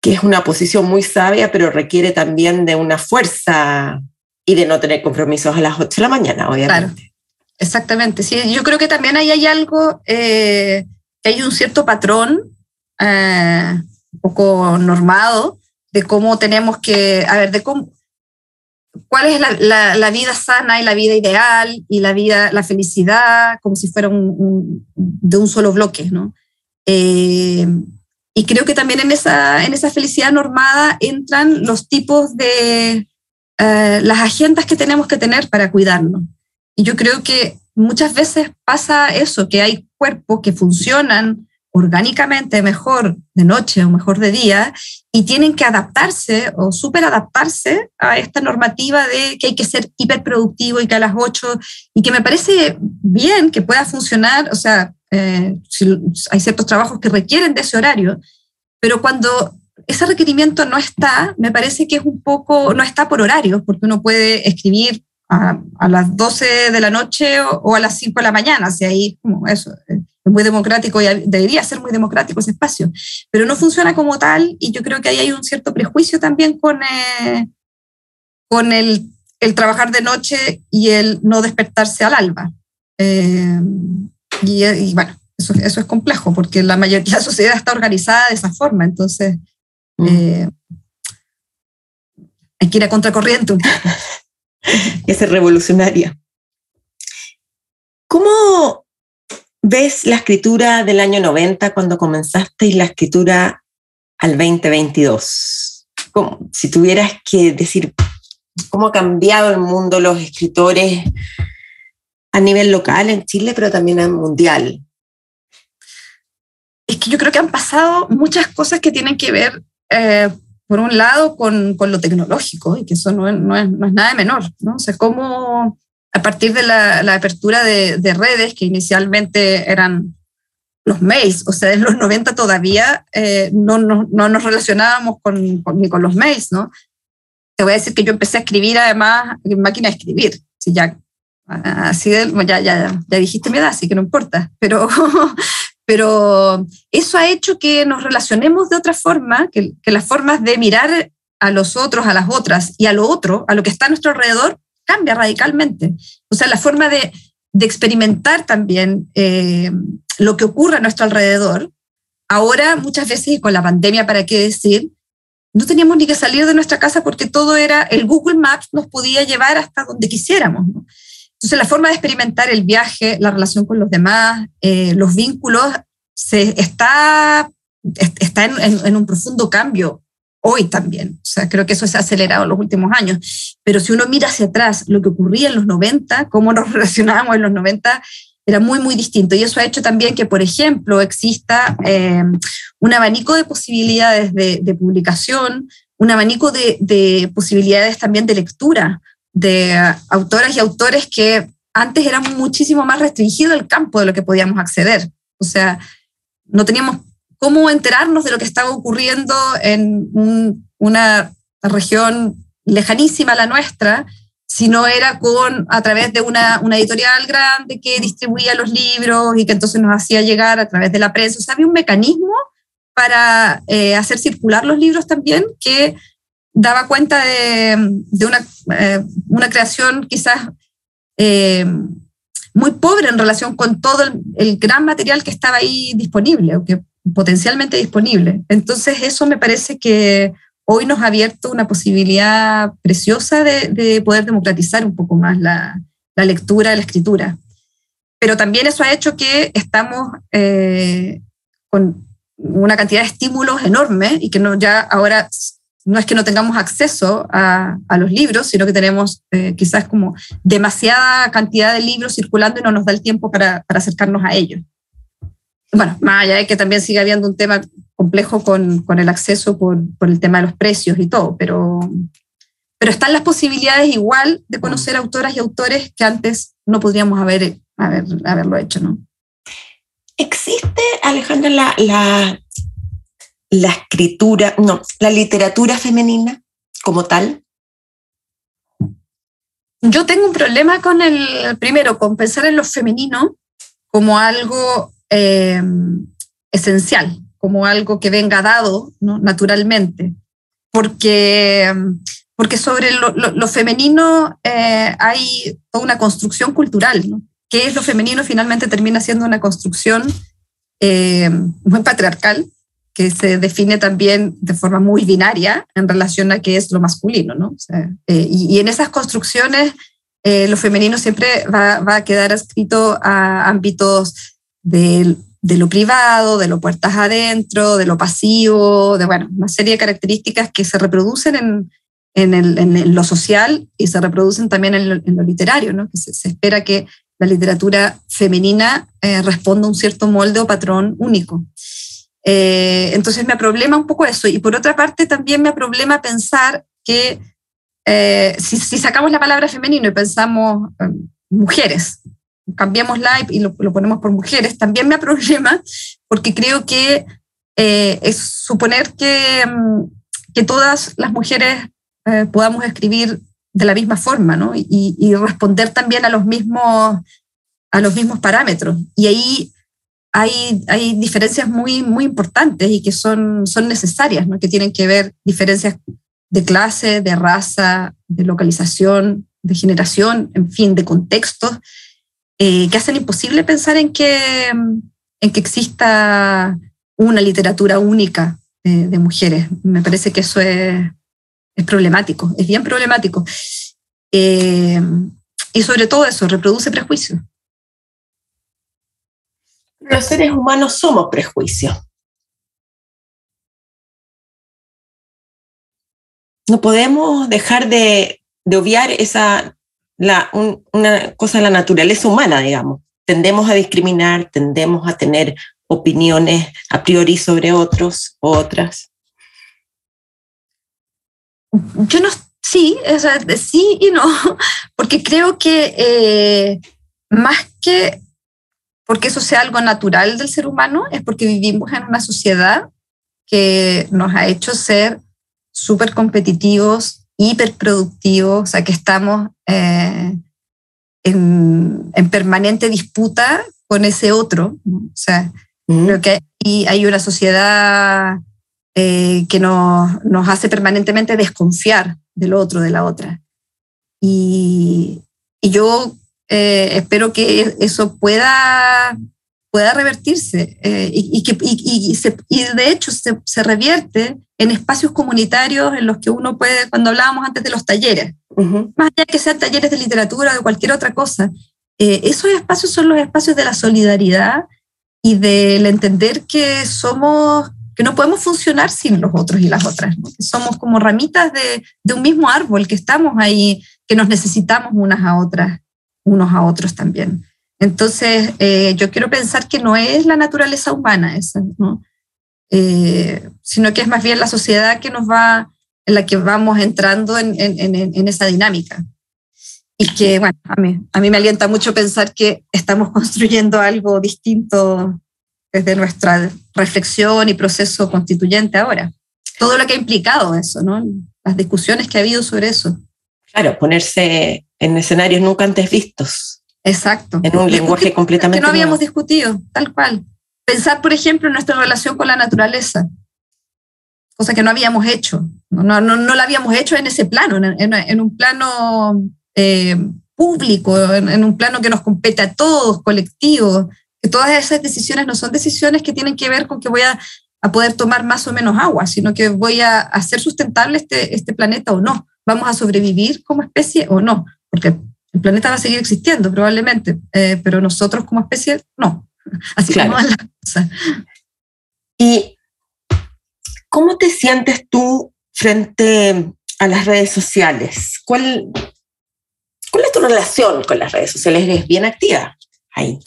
Que es una posición muy sabia, pero requiere también de una fuerza y de no tener compromisos a las 8 de la mañana, obviamente. Claro. Exactamente, sí, yo creo que también ahí hay algo, eh, que hay un cierto patrón eh, un poco normado de cómo tenemos que, a ver, de cómo, cuál es la, la, la, vida sana y la vida ideal y la vida, la felicidad, como si fuera un, un, de un solo bloque, ¿no? Eh, y creo que también en esa, en esa felicidad normada entran los tipos de eh, las agendas que tenemos que tener para cuidarnos. Y yo creo que muchas veces pasa eso, que hay cuerpos que funcionan orgánicamente mejor de noche o mejor de día y tienen que adaptarse o super adaptarse a esta normativa de que hay que ser hiperproductivo y que a las 8 y que me parece bien que pueda funcionar, o sea, eh, si hay ciertos trabajos que requieren de ese horario, pero cuando ese requerimiento no está, me parece que es un poco, no está por horarios, porque uno puede escribir a, las 12 de la noche o, o, a las 5 de la mañana, si ahí como eso, eh, es muy democrático y debería ser muy democrático ese espacio, pero no funciona como tal y yo creo que ahí hay un cierto prejuicio también con, eh, con el, el, trabajar de noche y el no despertarse al alba. Eh, y, y, bueno, eso, eso, es complejo porque la mayoría de la sociedad está organizada de esa forma, entonces mm. eh, hay que ir a contracorriente y ser revolucionaria. ¿Cómo ves la escritura del año 90 cuando comenzaste y la escritura al 2022? Como, si tuvieras que decir cómo ha cambiado el mundo los escritores a nivel local en Chile, pero también a mundial. Es que yo creo que han pasado muchas cosas que tienen que ver, eh, por un lado, con, con, lo tecnológico, y que eso no no es, no es nada de menor, ¿no? O sea, cómo a partir de la, la apertura de, de, redes, que inicialmente eran los mails, o sea, en los 90 todavía eh, no, no, no, nos relacionábamos con, con, ni con los mails, ¿no? Te voy a decir que yo empecé a escribir además en máquina de escribir, si ya, así de, ya, ya, ya dijiste mi edad, así que no importa, pero, pero eso ha hecho que nos relacionemos de otra forma, que, que las formas de mirar a los otros, a las otras y a lo otro, a lo que está a nuestro alrededor, cambia radicalmente. O sea, la forma de, de experimentar también eh, lo que ocurre a nuestro alrededor. Ahora, muchas veces, con la pandemia, ¿para qué decir? No teníamos ni que salir de nuestra casa porque todo era, el Google Maps nos podía llevar hasta donde quisiéramos. Entonces, la forma de experimentar el viaje, la relación con los demás, eh, los vínculos, se está, está en, en un profundo cambio hoy también. O sea, creo que eso se ha acelerado en los últimos años. Pero si uno mira hacia atrás lo que ocurría en los 90, cómo nos relacionábamos en los 90, era muy, muy distinto. Y eso ha hecho también que, por ejemplo, exista eh, un abanico de posibilidades de, de publicación, un abanico de, de, posibilidades también de lectura de autoras y autores que antes era muchísimo más restringido el campo de lo que podíamos acceder. O sea, no teníamos cómo enterarnos de lo que estaba ocurriendo en una región lejanísima a la nuestra, si no era con, a través de una, una, editorial grande que distribuía los libros y que entonces nos hacía llegar a través de la prensa. O sea, había un mecanismo para eh, hacer circular los libros también que daba cuenta de, de una, eh, una, creación quizás eh, muy pobre en relación con todo el, el, gran material que estaba ahí disponible o que potencialmente disponible. Entonces eso me parece que hoy nos ha abierto una posibilidad preciosa de, poder democratizar un poco más la, lectura, la escritura. Pero también eso ha hecho que estamos eh, con una cantidad de estímulos enorme y que no, ya ahora no es que no tengamos acceso a, los libros, sino que tenemos eh, quizás como demasiada cantidad de libros circulando y no nos da el tiempo para acercarnos a ellos. Bueno, más allá de que también sigue habiendo un tema complejo con, con el acceso por, por, el tema de los precios y todo, pero, pero están las posibilidades igual de conocer autoras y autores que antes no podríamos haber, haber haberlo hecho, ¿no? ¿Existe, Alejandra, la, la, la escritura, no, la literatura femenina como tal? Yo tengo un problema con el, primero, con pensar en lo femenino como algo eh, esencial como algo que venga dado naturalmente, porque, porque sobre lo, femenino eh, hay toda una construcción cultural, ¿no? ¿Qué es lo femenino? Finalmente termina siendo una construcción eh, muy patriarcal, que se define también de forma muy binaria en relación a qué es lo masculino, ¿no? Eh, y, en esas construcciones lo femenino siempre va, va, a quedar escrito a ámbitos de lo privado, de lo puertas adentro, de lo pasivo, de bueno, una serie de características que se reproducen en, en, en lo social y se reproducen también en lo, literario, ¿no? que se, espera que la literatura femenina eh, responda a un cierto molde o patrón único. Eh, entonces me problema un poco eso. Y por otra parte también me problema pensar que eh, si, si, sacamos la palabra femenino y pensamos mujeres, cambiémosla y lo, lo, ponemos por mujeres, también me problema porque creo que eh, es suponer que, mm, que, todas las mujeres eh, podamos escribir de la misma forma ¿no? y, y, responder también a los mismos, a los mismos parámetros. Y ahí hay, hay diferencias muy, muy importantes y que son, son necesarias, ¿no? que tienen que ver diferencias de clase, de raza, de localización, de generación, en fin, de contextos, eh, que hacen imposible pensar en que, en que exista una literatura única de, mujeres. Me parece que eso es, problemático, es bien problemático. Eh, y sobre todo eso, reproduce prejuicios. Los seres humanos somos prejuicios. No podemos dejar de, de obviar esa una cosa la naturaleza humana, digamos. Tendemos a discriminar, tendemos a tener opiniones a priori sobre otros o otras. Yo no, sí, o sea, sí y no, porque creo que eh, más que porque eso sea algo natural del ser humano, es porque vivimos en una sociedad que nos ha hecho ser súper competitivos, hiperproductivos, o sea, que estamos eh, en, permanente disputa con ese otro. O sea, creo que hay una sociedad eh, que nos, nos, hace permanentemente desconfiar del otro, de la otra. Y, y yo eh, espero que eso pueda, pueda revertirse y, que, y, se, y, de hecho se, se revierte en espacios comunitarios en los que uno puede, cuando hablábamos antes de los talleres, más allá que sean talleres de literatura o de cualquier otra cosa, eh, esos espacios son los espacios de la solidaridad y del entender que somos, que no podemos funcionar sin los otros y las otras, que somos como ramitas de, de, un mismo árbol, que estamos ahí, que nos necesitamos unas a otras, unos a otros también. Entonces, eh, yo quiero pensar que no es la naturaleza humana esa. Eh, sino que es más bien la sociedad que nos va, en la que vamos entrando en, en, en esa dinámica. Y que, bueno, a mí, a mí me alienta mucho pensar que estamos construyendo algo distinto desde nuestra reflexión y proceso constituyente ahora. Todo lo que ha implicado eso, ¿no? Las discusiones que ha habido sobre eso. Claro, ponerse en escenarios nunca antes vistos. Exacto. En un lenguaje completamente que no habíamos discutido, tal cual. Pensar, por ejemplo, en nuestra relación con la naturaleza, cosa que no habíamos hecho. No, no, no, la habíamos hecho en ese plano, en, en, un plano eh, público, en, un plano que nos compete a todos, colectivo, que todas esas decisiones no son decisiones que tienen que ver con que voy a, a poder tomar más o menos agua, sino que voy a hacer sustentable este, este planeta o no. Vamos a sobrevivir como especie o no, porque el planeta va a seguir existiendo probablemente, eh, pero nosotros como especie no. Así claro. como la cosa. ¿Y cómo te sientes tú frente a las redes sociales? ¿Cuál, cuál es tu relación con las redes sociales? ¿Eres bien activa ahí?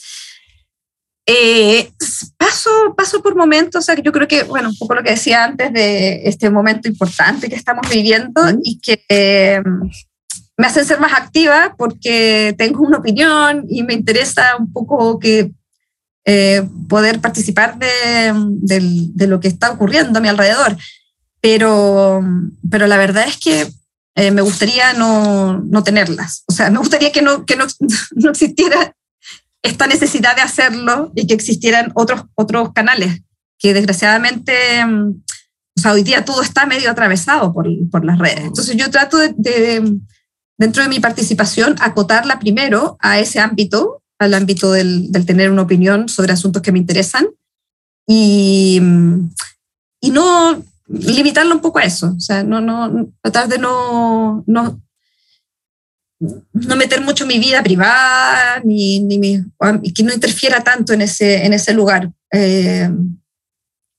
Eh, paso, paso por momentos, o sea, yo creo que, bueno, un poco lo que decía antes de este momento importante que estamos viviendo y que eh, me hacen ser más activa porque tengo una opinión y me interesa un poco que eh, poder participar de, de, lo que está ocurriendo a mi alrededor. Pero, pero la verdad es que me gustaría no, no, tenerlas. O sea, me gustaría que no, que no, no existiera esta necesidad de hacerlo y que existieran otros, otros canales, que desgraciadamente, mm, o sea, hoy día todo está medio atravesado por, por las redes. Entonces yo trato de, dentro de mi participación, acotarla primero a ese ámbito, al ámbito del, del tener una opinión sobre asuntos que me interesan y, y no limitarlo un poco a eso, o sea, no, no, tratar de no, no no meter mucho mi vida privada, ni, ni que no interfiera tanto en ese, en ese lugar. Eh,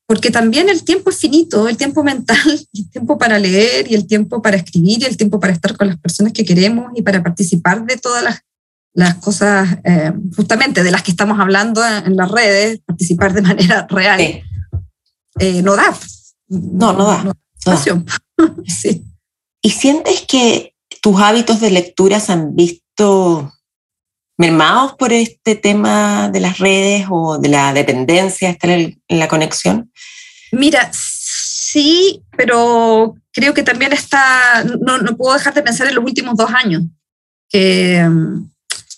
porque también el tiempo es finito, el tiempo mental, el tiempo para leer y el tiempo para escribir y el tiempo para estar con las personas que queremos y para participar de todas las, las cosas, eh, justamente de las que estamos hablando en, las redes, participar de manera real. Eh, no da. No, no da. No da. sí. ¿Y sientes que tus hábitos de lectura se han visto mermados por este tema de las redes o de la dependencia, estar en la conexión? Mira, sí, pero creo que también está, no, no puedo dejar de pensar en los últimos dos años, que, mm,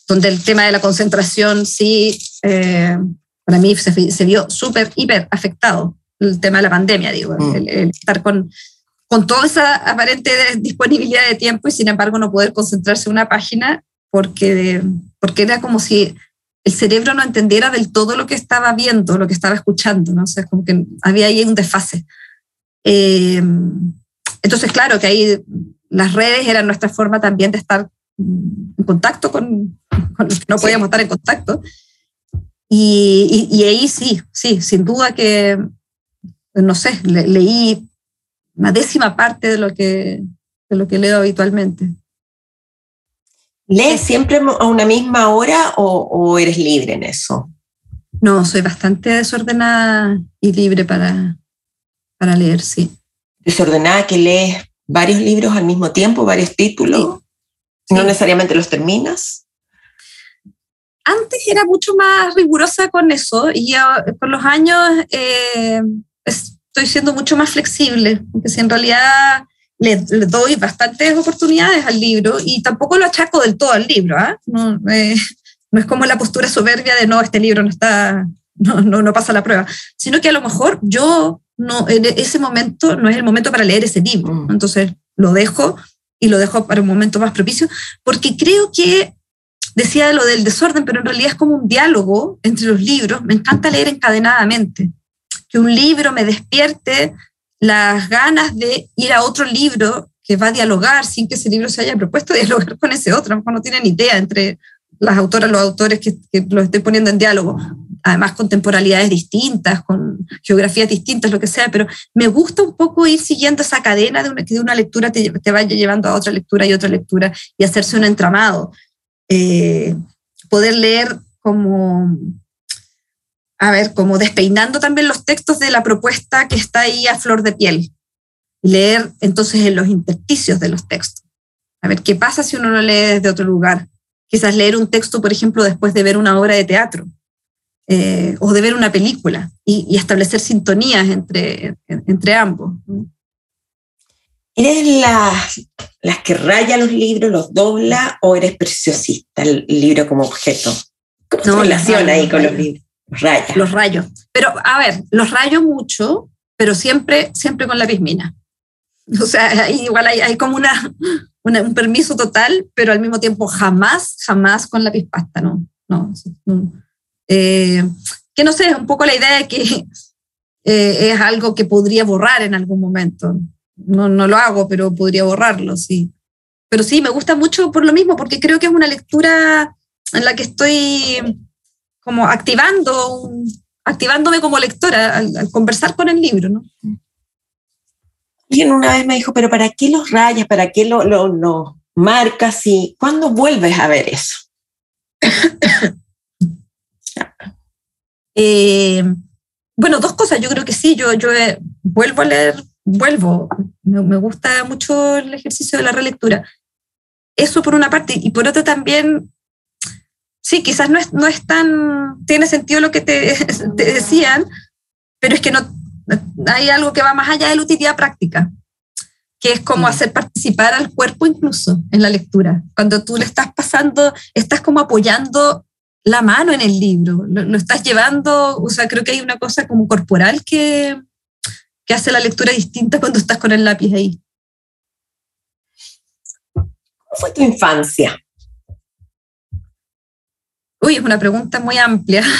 donde el tema de la concentración sí, eh, para mí se, se vio súper, hiper afectado, el tema de la pandemia, digo, mm. el, estar con con toda esa aparente disponibilidad de tiempo y sin embargo no poder concentrarse en una página porque, porque era como si el cerebro no entendiera del todo lo que estaba viendo, lo que estaba escuchando, ¿no? O como que había ahí un desfase. Eh, entonces, claro, que ahí las redes eran nuestra forma también de estar en contacto con, con los que no podíamos estar en contacto. Y, y, ahí sí, sí, sin duda que, no sé, leí una décima parte de lo que, de lo que leo habitualmente. ¿Lees siempre a una misma hora o, eres libre en eso? No, soy bastante desordenada y libre para, para leer, sí. ¿Desordenada que lees varios libros al mismo tiempo, varios títulos? ¿No necesariamente los terminas? Antes era mucho más rigurosa con eso y con los años eh, estoy siendo mucho más flexible, porque si en realidad le, doy bastantes oportunidades al libro y tampoco lo achaco del todo al libro, ¿ah? no, eh, no, es como la postura soberbia de no, este libro no está, no, no, no, pasa la prueba, sino que a lo mejor yo no, en ese momento no es el momento para leer ese libro, mm. entonces lo dejo y lo dejo para un momento más propicio, porque creo que decía lo del desorden, pero en realidad es como un diálogo entre los libros, me encanta leer encadenadamente que un libro me despierte las ganas de ir a otro libro que va a dialogar sin que ese libro se haya propuesto dialogar con ese otro, no tienen idea entre las autoras, los autores que, los estoy poniendo en diálogo, además con temporalidades distintas, con geografías distintas, lo que sea, pero me gusta un poco ir siguiendo esa cadena de una, de una lectura te, te vaya llevando a otra lectura y otra lectura y hacerse un entramado. Eh, poder leer como a ver, como despeinando también los textos de la propuesta que está ahí a flor de piel. Leer entonces en los intersticios de los textos. A ver, ¿qué pasa si uno lo lee desde otro lugar? Quizás leer un texto, por ejemplo, después de ver una obra de teatro. eh, o de ver una película y, establecer sintonías entre, entre ambos. ¿Eres las, las que raya los libros, los dobla o eres preciosista, el libro como objeto? ¿Cómo no, relaciona ahí con los libros? Rayos. Los rayos. Pero, a ver, los rayo mucho, pero siempre, siempre con la pismina. O sea, igual hay, hay como una, un permiso total, pero al mismo tiempo jamás, jamás con la pispasta, ¿no? no, no eh, que no sé, es un poco la idea de que eh, es algo que podría borrar en algún momento. No, no lo hago, pero podría borrarlo, sí. Pero sí, me gusta mucho por lo mismo, porque creo que es una lectura en la que estoy como activando, activándome como lectora al, conversar con el libro, ¿no? Alguien una vez me dijo, pero ¿para qué los rayas? ¿Para qué lo, lo, lo marcas? ¿Y cuándo vuelves a ver eso? Eh, bueno, dos cosas, yo creo que sí, yo, yo eh, vuelvo a leer, vuelvo, me, gusta mucho el ejercicio de la relectura. Eso por una parte, y por otra también, sí, quizás no es, no es tan, tiene sentido lo que te, te decían, pero es que no, hay algo que va más allá de la utilidad práctica, que es como mm. hacer participar al cuerpo incluso en la lectura. Cuando tú le estás pasando, estás como apoyando la mano en el libro, lo, estás llevando, o sea, creo que hay una cosa como corporal que, que hace la lectura distinta cuando estás con el lápiz ahí. ¿Cómo fue tu infancia? Uy, es una pregunta muy amplia.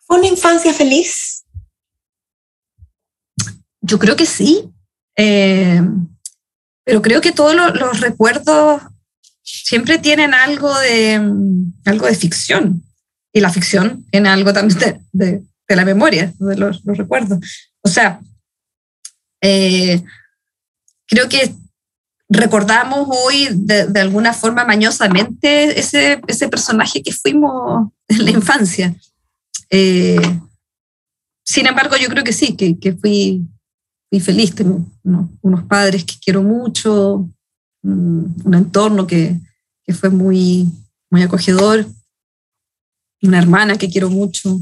¿Fue una infancia feliz? Yo creo que sí, eh, pero creo que todos los recuerdos siempre tienen algo de, algo de ficción. Y la ficción tiene algo también de, de, la memoria, de los, los, recuerdos. O sea, eh, creo que recordamos hoy de, de, alguna forma mañosamente ese, ese personaje que fuimos en la infancia. Eh, sin embargo, yo creo que sí, que, que fui, fui feliz. Tengo unos padres que quiero mucho, un, entorno que, que, fue muy, muy acogedor, una hermana que quiero mucho,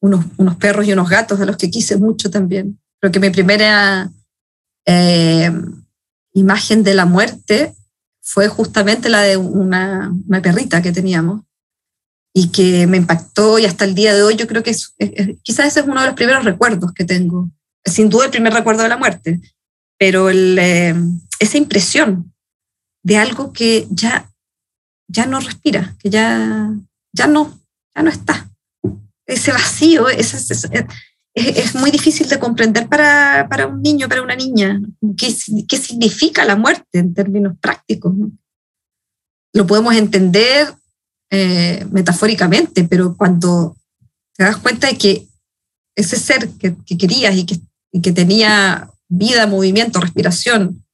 unos, unos perros y unos gatos a los que quise mucho también. Creo que mi primera eh, imagen de la muerte fue justamente la de una, perrita que teníamos y que me impactó y hasta el día de hoy yo creo que quizás ese es uno de los primeros recuerdos que tengo. Sin duda el primer recuerdo de la muerte, pero eh, esa impresión de algo que ya, ya no respira, que ya, ya, no, ya no está. Ese vacío es, es, es, muy difícil de comprender para, para, un niño, para una niña. ¿Qué, qué significa la muerte en términos prácticos? Lo podemos entender eh, metafóricamente, pero cuando te das cuenta de que ese ser que, que querías y que, y que tenía vida, movimiento, respiración,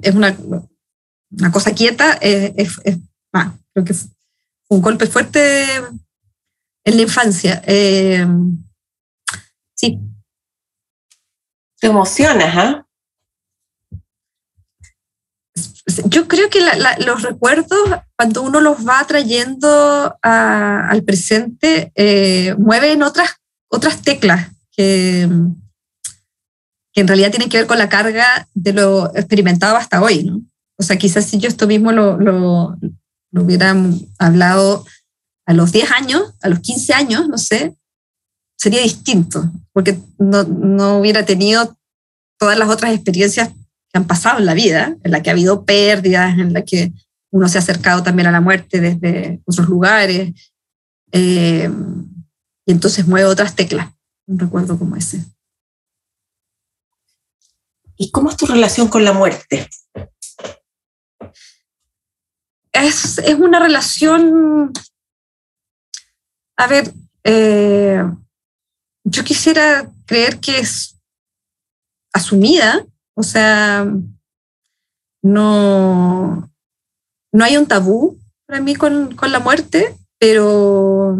es una, una cosa quieta, es, ah, creo que fue un golpe fuerte en la infancia. Eh, sí. Te emocionas, ¿ah? Yo creo que los recuerdos, cuando uno los va trayendo al presente, eh, mueven otras, otras teclas que, que en realidad tiene que ver con la carga de lo experimentado hasta hoy, ¿no? O sea, quizás si yo esto mismo lo, lo, lo hubiera hablado a los 10 años, a los 15 años, no sé, sería distinto, porque no, no hubiera tenido todas las otras experiencias que han pasado en la vida, en la que ha habido pérdidas, en la que uno se ha acercado también a la muerte desde otros lugares, eh, y entonces mueve otras teclas, un recuerdo como ese. ¿Y cómo es tu relación con la muerte? Es, es una relación, a ver, eh, yo quisiera creer que es asumida, o sea, no, no hay un tabú para mí con, con la muerte, pero,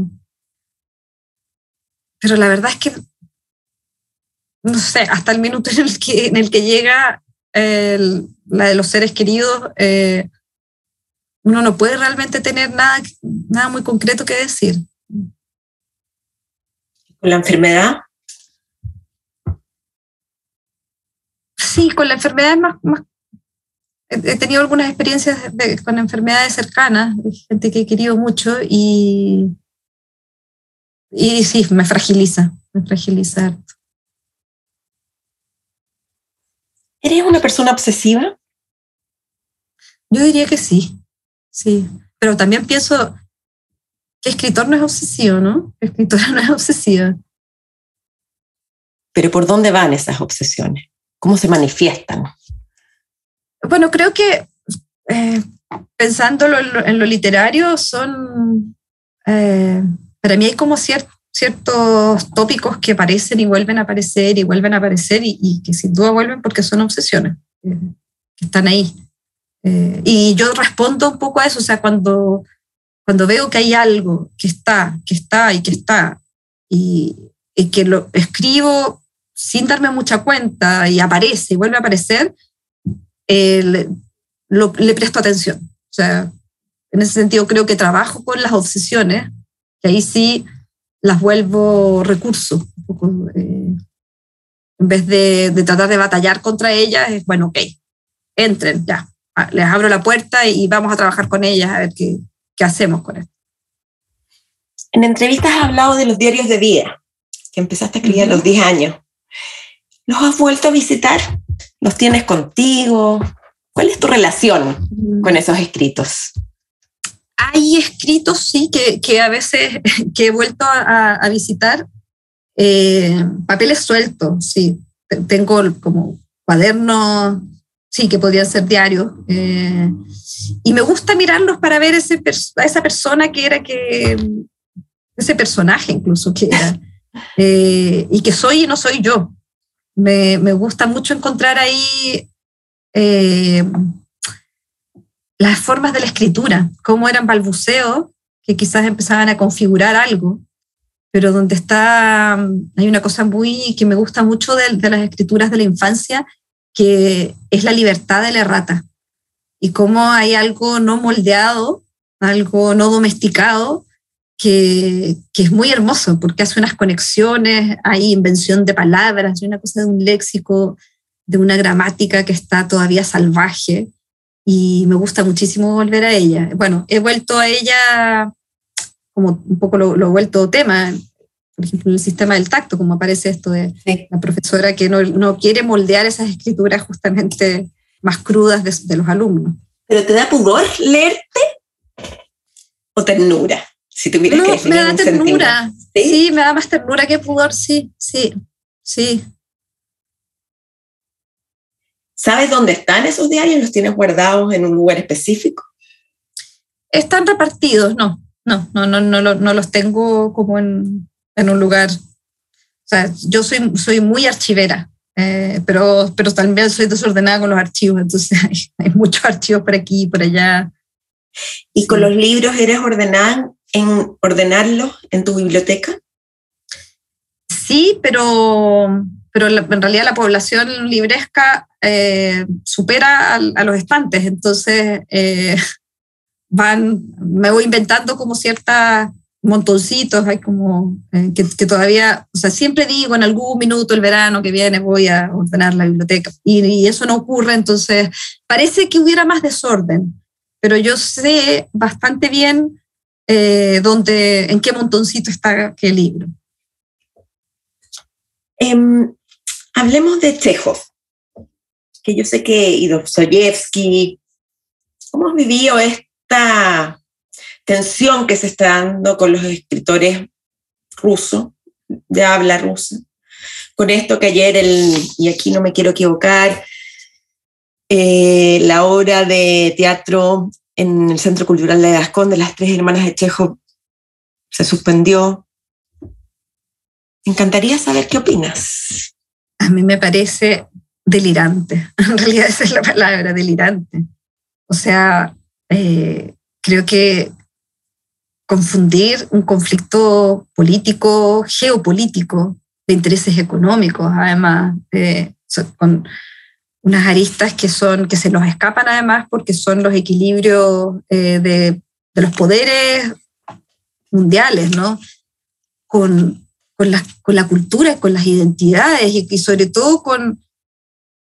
pero la verdad es que no sé, hasta el minuto en el que, en el que llega la de los seres queridos, eh, uno no puede realmente tener nada, nada muy concreto que decir. ¿Con la enfermedad? Sí, con la enfermedad es más, he tenido algunas experiencias con enfermedades cercanas, gente que he querido mucho y, y sí, me fragiliza, me fragiliza. ¿Eres una persona obsesiva? Yo diría que sí, sí, pero también pienso que escritor no es obsesivo, ¿no? Escritora no es obsesiva. Pero ¿por dónde van esas obsesiones? ¿Cómo se manifiestan? Bueno, creo que eh, pensándolo en lo, literario, son, eh, para mí hay como ciertos tópicos que aparecen y vuelven a aparecer y vuelven a aparecer y, que sin duda vuelven porque son obsesiones eh, que están ahí. y yo respondo un poco a eso, o sea, cuando, cuando veo que hay algo que está, que está y que está, y, y que lo escribo sin darme mucha cuenta y aparece y vuelve a aparecer, le, le, presto atención. O sea, en ese sentido creo que trabajo con las obsesiones, que ahí sí las vuelvo recursos. Eh, en vez de, de, tratar de batallar contra ellas, es bueno, ok, entren, ya, les abro la puerta y vamos a trabajar con ellas a ver qué, qué hacemos con esto. En entrevistas has hablado de los diarios de vida, que empezaste a escribir a los 10 años. ¿Los has vuelto a visitar? ¿Los tienes contigo? ¿Cuál es tu relación con esos escritos? Hay escritos, sí, que, que a veces que he vuelto a, a visitar. Eh, papeles sueltos, sí. Tengo como cuadernos, sí, que podrían ser diarios. Eh, y me gusta mirarlos para ver ese, a esa persona que era que, ese personaje incluso que era, eh, y que soy y no soy yo me, me gusta mucho encontrar ahí eh, las formas de la escritura, cómo eran balbuceos que quizás empezaban a configurar algo, pero donde está, hay una cosa muy que me gusta mucho de, de las escrituras de la infancia, que es la libertad de la errata, y cómo hay algo no moldeado, algo no domesticado, que, es muy hermoso porque hace unas conexiones, hay invención de palabras, hay una cosa de un léxico, de una gramática que está todavía salvaje y me gusta muchísimo volver a ella. Bueno, he vuelto a ella como un poco lo, he vuelto tema, por ejemplo, en el sistema del tacto, como aparece esto de la profesora que no, no, quiere moldear esas escrituras justamente más crudas de, de los alumnos. ¿Pero te da pudor leerte o ternura? Si tuvieras no, que me da ternura. ¿Sí? me da más ternura que pudor, sí, sí, sí. ¿Sabes dónde están esos diarios? ¿Los tienes guardados en un lugar específico? Están repartidos, no, no, no, no, no, no los tengo como en, en, un lugar. O sea, yo soy, soy muy archivera, eh, pero, pero también soy desordenada con los archivos, entonces hay, hay muchos archivos por aquí y por allá. ¿Y con los libros eres ordenada en ordenarlos en tu biblioteca? Sí, pero, pero en realidad la población libresca eh, supera a, los estantes, entonces eh, van, me voy inventando como ciertas montoncitos, hay como eh, que, todavía, o sea, siempre digo en algún minuto el verano que viene voy a ordenar la biblioteca y, y eso no ocurre, entonces parece que hubiera más desorden, pero yo sé bastante bien eh, donde, en qué montoncito está qué libro. Em, hablemos de Chekhov, que yo sé que y Dostoyevsky, ¿cómo has vivido esta tensión que se está dando con los escritores rusos, de habla rusa? Con esto que ayer, el, y aquí no me quiero equivocar, eh, la obra de teatro en el Centro Cultural de Gascón de las tres hermanas de Chejo se suspendió. Me encantaría saber qué opinas. A mí me parece delirante. En realidad esa es la palabra, delirante. O sea, eh, creo que confundir un conflicto político, geopolítico, de intereses económicos, además, con, unas aristas que, son, que se nos escapan además porque son los equilibrios de, de, los poderes mundiales, ¿no? Con, con, la, con la cultura, con las identidades y, y sobre todo con,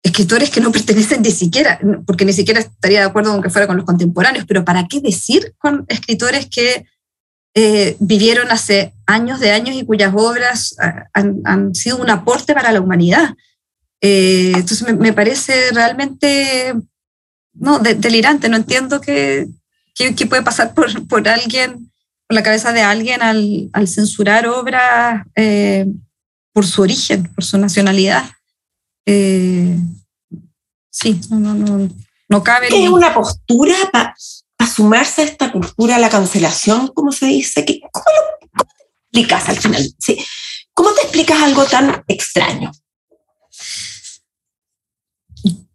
escritores que no pertenecen ni siquiera, porque ni siquiera estaría de acuerdo con que fuera con los contemporáneos, pero ¿para qué decir con escritores que eh, vivieron hace años de años y cuyas obras han, sido un aporte para la humanidad? Eh, entonces me, parece realmente no, delirante, no entiendo qué, qué, puede pasar por, por, alguien, por la cabeza de alguien al, al censurar obras eh, por su origen, por su nacionalidad. Eh, sí, no, no, no, no cabe. ¿Es una postura para sumarse a esta cultura la cancelación, como se dice? ¿Cómo lo explicas al final? Sí. ¿Cómo te explicas algo tan extraño?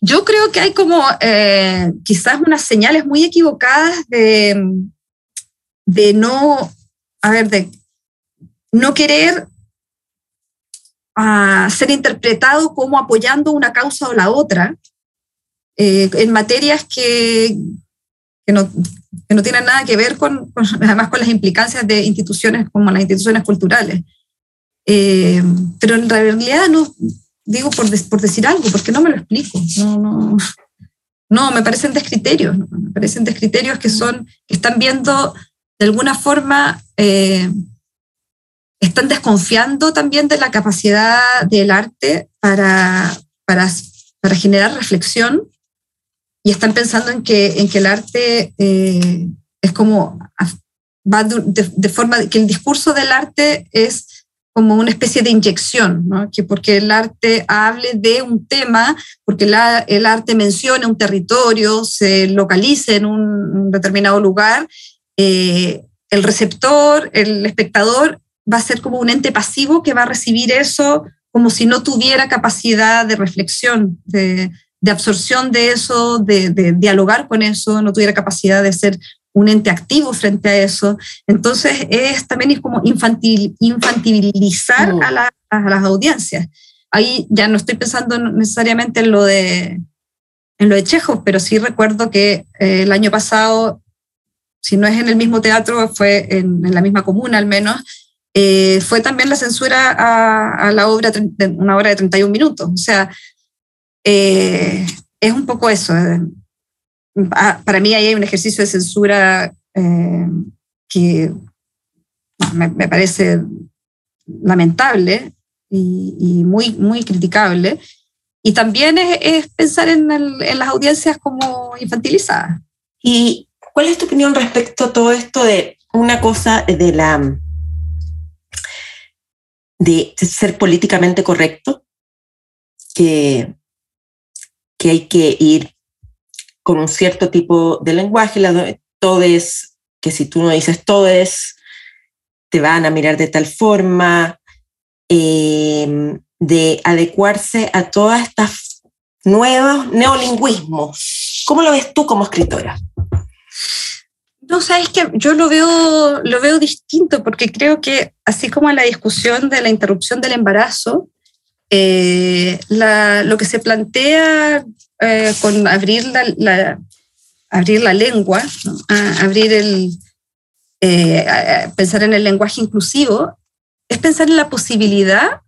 Yo creo que hay como eh, quizás unas señales muy equivocadas de, de no, a ver, de no querer a ser interpretado como apoyando una causa o la otra eh, en materias que, que, no, que, no, tienen nada que ver con, además con las implicancias de instituciones como las instituciones culturales. Eh, pero en realidad no digo por, por, decir algo, porque no me lo explico. No, no, no me parecen descriterios, me parecen descriterios que son, que están viendo de alguna forma eh, están desconfiando también de la capacidad del arte para, para, para generar reflexión y están pensando en que, en que el arte eh, es como, va de, forma que el discurso del arte es como una especie de inyección, ¿no? que porque el arte hable de un tema, porque el arte mencione un territorio, se localice en un, determinado lugar, eh, el receptor, el espectador va a ser como un ente pasivo que va a recibir eso como si no tuviera capacidad de reflexión, de, absorción de eso, de, dialogar con eso, no tuviera capacidad de ser un ente activo frente a eso. Entonces, es también es como infantil, infantilizar mm. a, las audiencias. Ahí ya no estoy pensando necesariamente en lo de, en lo de Chekhov, pero sí recuerdo que eh, el año pasado, si no es en el mismo teatro, fue en, en la misma comuna al menos, eh, fue también la censura a, la obra, de una obra de 31 minutos. O sea, eh, es un poco eso. Eh, para mí hay un ejercicio de censura que me, parece lamentable y, muy, muy criticable. Y también es, pensar en, en, las audiencias como infantilizadas. ¿Y cuál es tu opinión respecto a todo esto de una cosa de la de ser políticamente correcto, que, que hay que ir con un cierto tipo de lenguaje, todo es, que si tú no dices todo es, te van a mirar de tal forma, em, de adecuarse a todas estas nuevos neolingüismos. ¿Cómo lo ves tú como escritora? No, sabes que yo lo veo, lo veo distinto porque creo que así como la discusión de la interrupción del embarazo, eh, lo que se plantea eh, con abrir la, abrir la lengua, abrir el, eh, pensar en el lenguaje inclusivo, es pensar en la posibilidad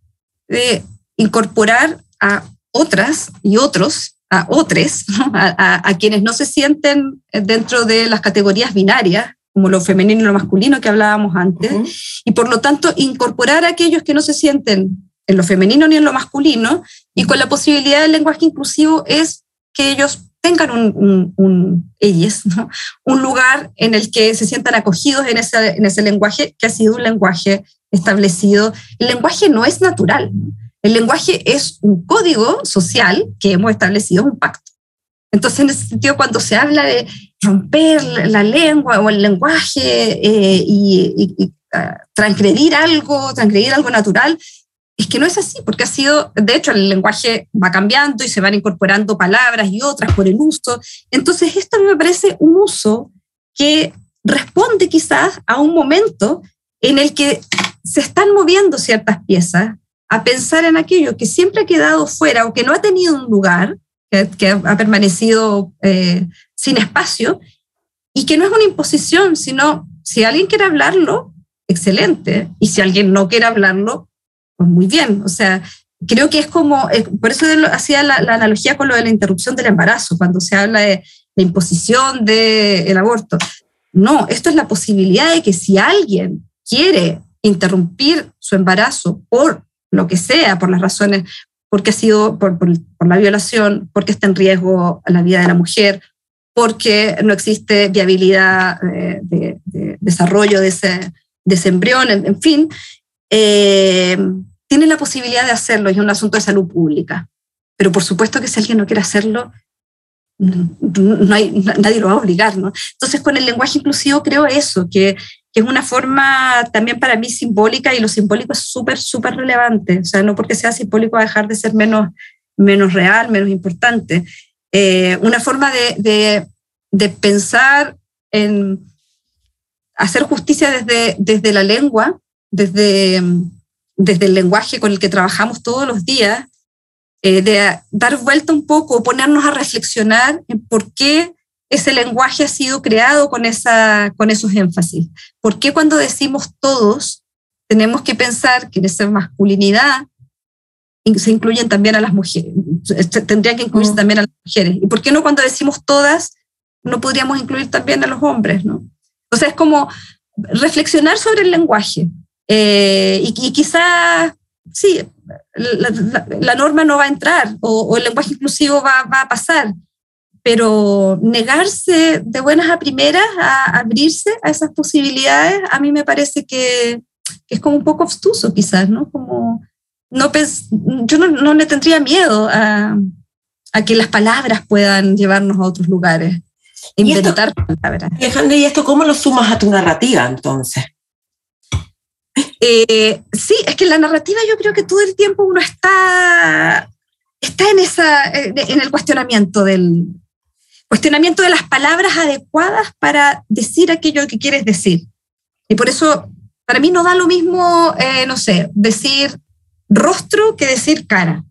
de incorporar a otras y otros a otros, a, quienes no se sienten dentro de las categorías binarias, como lo femenino y lo masculino que hablábamos antes, y por lo tanto incorporar a aquellos que no se sienten en lo femenino ni en lo masculino, y con la posibilidad del lenguaje inclusivo es que ellos tengan un, un, ellos, un lugar en el que se sientan acogidos en ese, en ese lenguaje que ha sido un lenguaje establecido. El lenguaje no es natural. El lenguaje es un código social que hemos establecido, un pacto. Entonces, en ese sentido, cuando se habla de romper la lengua o el lenguaje eh, y, ah, transgredir algo, transgredir algo natural, es que no es así, porque ha sido, de hecho, el lenguaje va cambiando y se van incorporando palabras y otras por el uso. Entonces, esto me parece un uso que responde quizás a un momento en el que se están moviendo ciertas piezas a pensar en aquello que siempre ha quedado fuera o que no ha tenido un lugar que, ha permanecido eh, sin espacio y que no es una imposición, sino si alguien quiere hablarlo, excelente, y si alguien no quiere hablarlo, pues muy bien. O sea, creo que es como, eh, por eso hacía la, analogía con lo de la interrupción del embarazo, cuando se habla de la imposición del aborto. No, esto es la posibilidad de que si alguien quiere interrumpir su embarazo por lo que sea, por las razones, porque ha sido por, la violación, porque está en riesgo la vida de la mujer, porque no existe viabilidad eh, de, desarrollo de ese, de embrión, en, fin, eh, tiene la posibilidad de hacerlo, es un asunto de salud pública. Pero por supuesto que si alguien no quiere hacerlo, no hay, nadie lo va a obligar, ¿no? Entonces, con el lenguaje inclusivo creo eso, que, que, es una forma también para mí simbólica y lo simbólico es súper, súper relevante. O sea, no porque sea simbólico va a dejar de ser menos, menos real, menos importante. Eh, una forma de, de, de, pensar en hacer justicia desde, desde la lengua, desde, desde el lenguaje con el que trabajamos todos los días, eh, de dar vuelta un poco, ponernos a reflexionar en por qué ese lenguaje ha sido creado con, esa, con esos énfasis. ¿Por qué cuando decimos todos tenemos que pensar que en esa masculinidad se incluyen también a las mujeres, tendrían que incluirse mm. también a las mujeres? ¿Y por qué no cuando decimos todas no podríamos incluir también a los hombres? ¿no? O sea, es como reflexionar sobre el lenguaje. Eh, y, y quizás, sí, la, norma no va a entrar o, el lenguaje inclusivo va, va, a pasar, pero negarse de buenas a primeras a abrirse a esas posibilidades, a mí me parece que, es como un poco obstuso quizás, ¿no? Como no yo no, no, le tendría miedo a, a, que las palabras puedan llevarnos a otros lugares, inventar palabras. ¿y esto cómo lo sumas a tu narrativa entonces? Eh, sí, es que la narrativa yo creo que todo el tiempo uno está, está en, esa, eh, en el cuestionamiento del cuestionamiento de las palabras adecuadas para decir aquello que quieres decir. Y por eso, para mí no da lo mismo, eh, no sé, decir rostro que decir cara.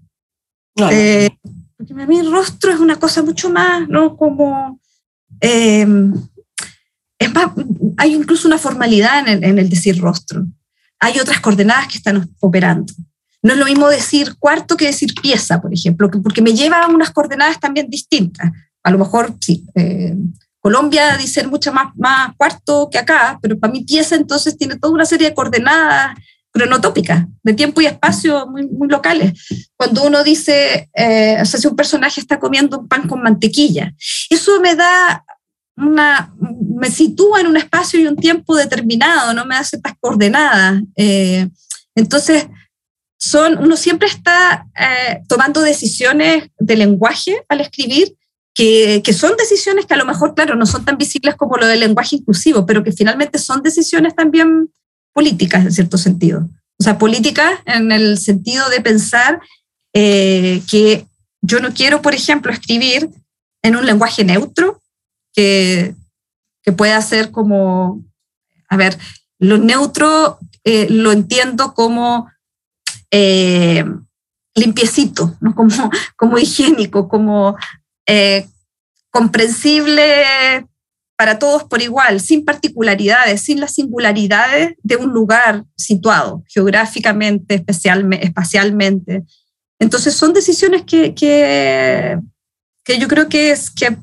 porque para mí rostro es una cosa mucho más, ¿no? Como... es más, hay incluso una formalidad en en el decir rostro hay otras coordenadas que están operando. No es lo mismo decir cuarto que decir pieza, por ejemplo, porque me lleva a unas coordenadas también distintas. A lo mejor, sí, eh, Colombia dice mucho más, cuarto que acá, pero para mí pieza entonces tiene toda una serie de coordenadas cronotópicas, de tiempo y espacio muy, muy locales. Cuando uno dice, eh, o sea, si un personaje está comiendo un pan con mantequilla, eso me da una, me sitúa en un espacio y un tiempo determinado, no me da ciertas coordenadas. Eh, entonces, son, uno siempre está eh, tomando decisiones de lenguaje al escribir, que, que, son decisiones que a lo mejor, claro, no son tan visibles como lo del lenguaje inclusivo, pero que finalmente son decisiones también políticas en cierto sentido. O sea, políticas en el sentido de pensar eh, que yo no quiero, por ejemplo, escribir en un lenguaje neutro, que, que pueda ser como, a ver, lo neutro eh, lo entiendo como eh, limpiecito, ¿no? como, como higiénico, como eh, comprensible para todos por igual, sin particularidades, sin las singularidades de un lugar situado geográficamente, especialmente, espacialmente. Entonces son decisiones que, que, que yo creo que, es, que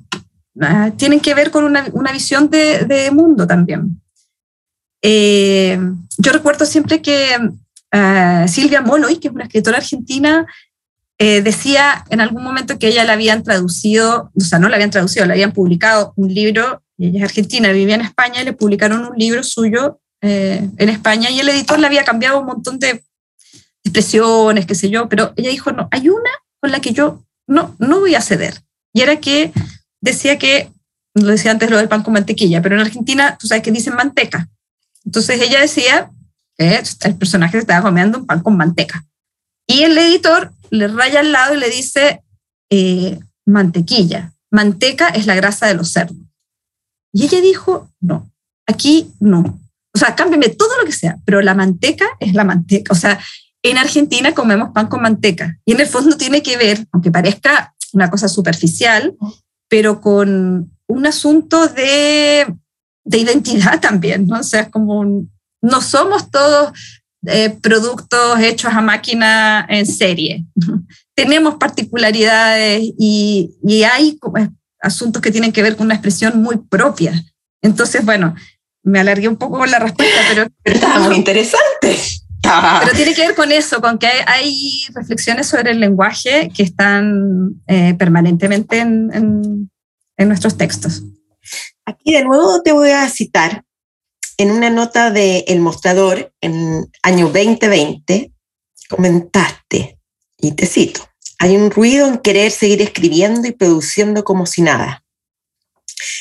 Ah, tienen que ver con una, una visión de, de, mundo también. Eh, yo recuerdo siempre que uh, Silvia Moloy, que es una escritora argentina, eh, decía en algún momento que ella la habían traducido, o sea, no la habían traducido, le habían publicado un libro, ella es argentina, vivía en España, y le publicaron un libro suyo eh, en España y el editor le había cambiado un montón de expresiones, qué sé yo, pero ella dijo, no, hay una con la que yo no, no voy a ceder. Y era que decía que, lo decía antes lo del pan con mantequilla, pero en Argentina, tú sabes que dicen manteca. Entonces ella decía que el personaje estaba comiendo un pan con manteca. Y el editor le raya al lado y le dice eh, mantequilla. Manteca es la grasa de los cerdos. Y ella dijo, no, aquí no. O sea, cámbiame todo lo que sea, pero la manteca es la manteca. O sea, en Argentina comemos pan con manteca y en el fondo tiene que ver, aunque parezca una cosa superficial, pero con un asunto de, de identidad también, ¿no? O sea, es como no somos todos eh, productos hechos a máquina en serie. Tenemos particularidades y, y hay asuntos que tienen que ver con una expresión muy propia. Entonces, bueno, me alargué un poco con la respuesta, pero... Pero estaba muy interesante. Pero tiene que ver con eso, con que hay, reflexiones sobre el lenguaje que están eh, permanentemente en, en, en nuestros textos. Aquí de nuevo te voy a citar en una nota de El Mostrador en año 2020, comentaste, y te cito, hay un ruido en querer seguir escribiendo y produciendo como si nada.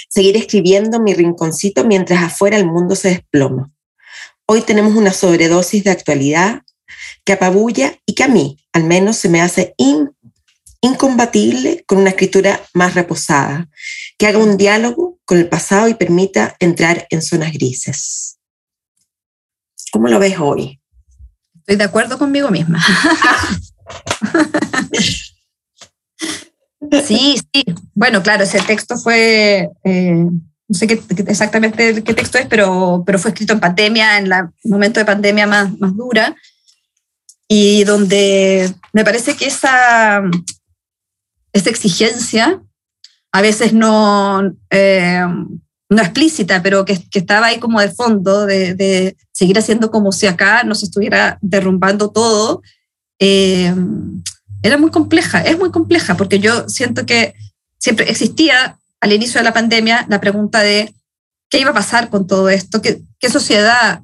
Seguir escribiendo mi rinconcito mientras afuera el mundo se desploma. Hoy tenemos una sobredosis de actualidad que apabulla y que a mí, al menos, se me hace incompatible con una escritura más reposada, que haga un diálogo con el pasado y permita entrar en zonas grises. ¿Cómo lo ves hoy? Estoy de acuerdo conmigo misma. sí, sí. Bueno, claro, ese texto fue, eh, no sé qué, exactamente qué texto es, pero, pero fue escrito en pandemia, en el momento de pandemia más, más dura, y donde me parece que esa, esa exigencia, a veces no, eh, no explícita, pero que, que, estaba ahí como de fondo, de, de, seguir haciendo como si acá nos estuviera derrumbando todo, eh, era muy compleja, es muy compleja, porque yo siento que siempre existía al inicio de la pandemia la pregunta de qué iba a pasar con todo esto, qué, qué sociedad,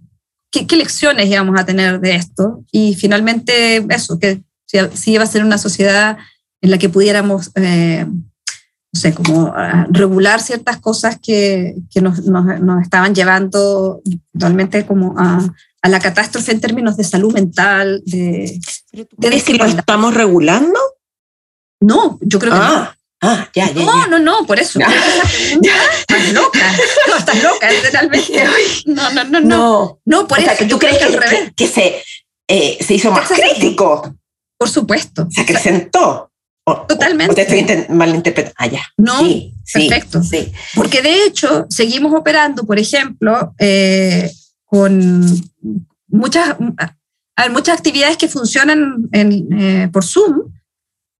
qué, qué, lecciones íbamos a tener de esto, y finalmente eso, que si, si iba a ser una sociedad en la que pudiéramos, eh, no sé, como uh, regular ciertas cosas que, que nos, nos, nos, estaban llevando realmente como a, a, la catástrofe en términos de salud mental, de... de ¿Crees que lo estamos regulando? No, yo creo que ah. no. Ah, ya, ya. No, ya. no, no, por eso. Ya. Estás loca. No, estás loca, literalmente. No, no, no, no. No, no por o eso. sea, que tú crees que, al revés. que, que se, eh, se hizo más crítico, Por supuesto. se acrecentó. O- Totalmente. O te estoy malinterpretando. Ah, ya. No, sí, perfecto. Sí. Porque de hecho, seguimos operando, por ejemplo, eh, con muchas, hay muchas actividades que funcionan en, eh, por Zoom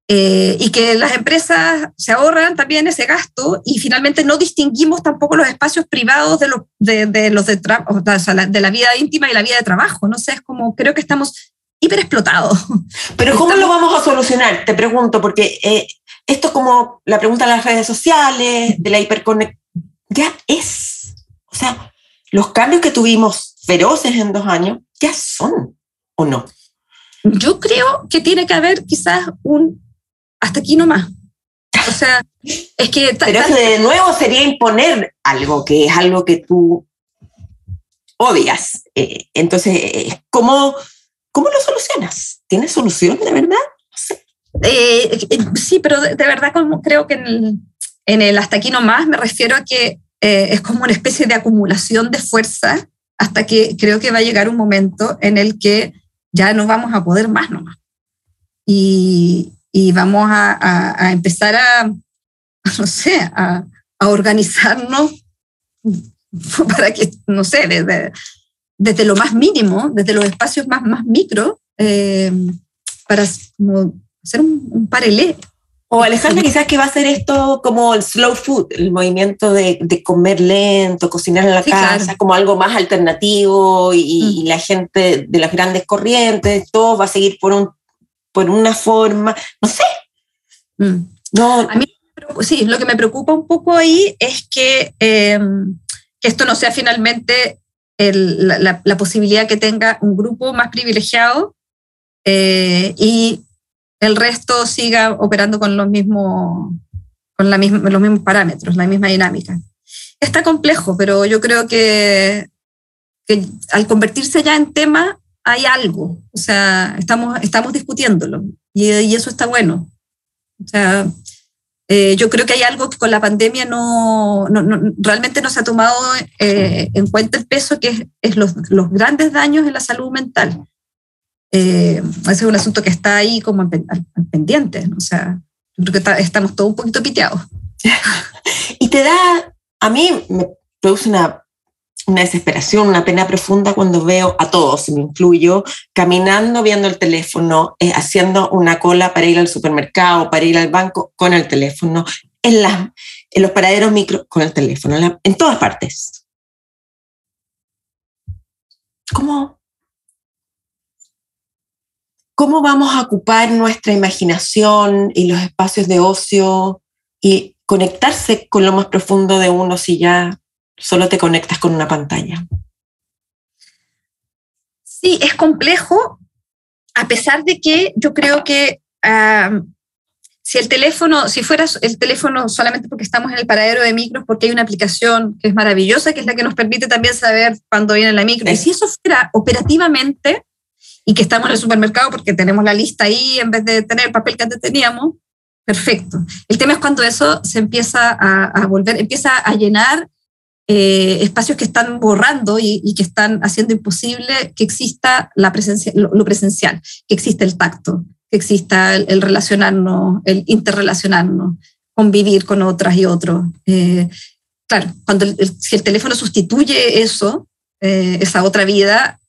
eh, y que las empresas se ahorran también ese gasto y finalmente no distinguimos tampoco los espacios privados de, los de, de los de, o sea, la- de la vida íntima y la vida de trabajo. No sé, es como creo que estamos hiperexplotados. Pero ¿cómo Estamos- lo vamos a solucionar? Te pregunto, porque eh, esto es como la pregunta de las redes sociales, de la hiperconexión, ya es. O sea, los cambios que tuvimos feroces en dos años ya son, ¿o no? Yo creo que tiene que haber quizás un hasta aquí nomás. O sea, es que... Pero eso de nuevo sería imponer algo que es algo que tú odias. Eh, entonces, eh, ¿cómo, ¿cómo lo solucionas? ¿Tienes solución de verdad? Eh, eh, sí, pero de, de verdad como creo que en el, en el hasta aquí nomás me refiero a que es como una especie de acumulación de fuerza hasta que creo que va a llegar un momento en el que ya no vamos a poder más nomás. Y, y vamos a, a, a empezar a, no sé, a, a organizarnos para que, no sé, desde, desde lo más mínimo, desde los espacios más, más micro, eh, para como hacer un, un paralelo. O Alejandra, quizás que va a ser esto como el slow food, el movimiento de, de comer lento, cocinar en la Sí, casa, claro. como algo más alternativo y, y Mm. la gente de las grandes corrientes, todo va a seguir por, un, por una forma, no sé, Mm. no, A mí, sí, lo que me preocupa un poco ahí es que, eh, que esto no sea finalmente el- la, la- la posibilidad que tenga un grupo más privilegiado eh, y el resto siga operando con los mismos, con la misma, los mismos parámetros, la misma dinámica. Está complejo, pero yo creo que, que al convertirse ya en tema hay algo, o sea, estamos, estamos discutiéndolo y, y eso está bueno. O sea, eh, yo creo que hay algo que con la pandemia no, no, no realmente no se ha tomado eh, en cuenta el peso que es, es los, los, grandes daños en la salud mental. Eh, ese es un asunto que está ahí como en, en pendiente. O sea, creo que estamos todos un poquito piteados. y te da, a mí me produce una, una desesperación, una pena profunda cuando veo a todos, me incluyo, caminando, viendo el teléfono, eh, haciendo una cola para ir al supermercado, para ir al banco con el teléfono, en, las, en los paraderos micro con el teléfono, en todas partes. ¿Cómo, ¿Cómo vamos a ocupar nuestra imaginación y los espacios de ocio y conectarse con lo más profundo de uno si ya solo te conectas con una pantalla? Sí, es complejo, a pesar de que yo creo que si el teléfono, si fuera el teléfono solamente porque estamos en el paradero de micros, porque hay una aplicación que es maravillosa, que es la que nos permite también saber cuándo viene la micro, y si eso fuera operativamente y que estamos en el supermercado porque tenemos la lista ahí en vez de tener el papel que antes teníamos, perfecto. El tema es cuando eso se empieza a, volver, empieza a llenar eh, espacios que están borrando y, que están haciendo imposible que exista la presencia, lo, presencial, que exista el tacto, que exista el, relacionarnos, el interrelacionarnos, convivir con otras y otros. Eh, claro, cuando si el teléfono sustituye eso, eh, esa otra vida,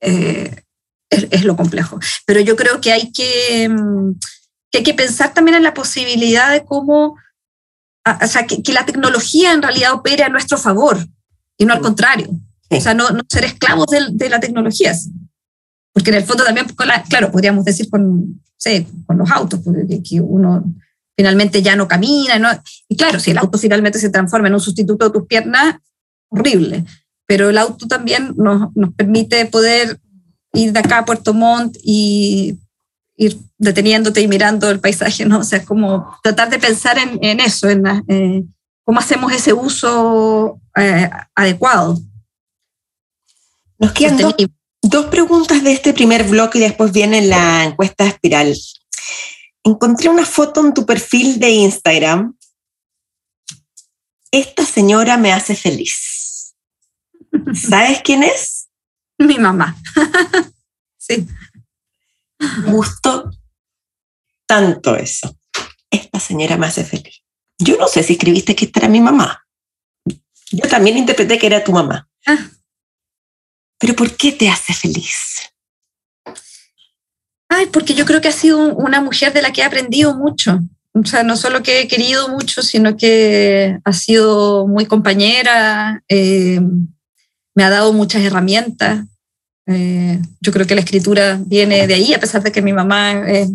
es, es, lo complejo. Pero yo creo que hay que, mm, que, hay que pensar también en la posibilidad de cómo, o sea, que, que, la tecnología en realidad opere a nuestro favor y no al contrario. O sea, no, no ser esclavos de, de, la tecnología. Porque en el fondo también, claro, podríamos decir con, sé, con los autos, porque que uno finalmente ya no camina. ¿no? Y claro, si el auto finalmente se transforma en un sustituto de tus piernas, horrible. Pero el auto también nos, nos permite poder ir de acá a Puerto Montt y ir deteniéndote y mirando el paisaje, ¿no? O sea, es como tratar de pensar en, en eso, en eh, cómo hacemos ese uso eh, adecuado. Nos quedan dos, dos, preguntas de este primer bloque y después viene la encuesta espiral. Encontré una foto en tu perfil de Instagram. Esta señora me hace feliz. ¿Sabes quién es? Mi mamá. sí. Me gustó tanto eso. Esta señora me hace feliz. Yo no sé si escribiste que esta era mi mamá. Yo también interpreté que era tu mamá. Ah. Pero ¿por qué te hace feliz? Ay, porque yo creo que ha sido una mujer de la que he aprendido mucho. O sea, no solo que he querido mucho, sino que ha sido muy compañera, eh, me ha dado muchas herramientas. Eh, yo creo que la escritura viene de ahí, a pesar de que mi mamá es,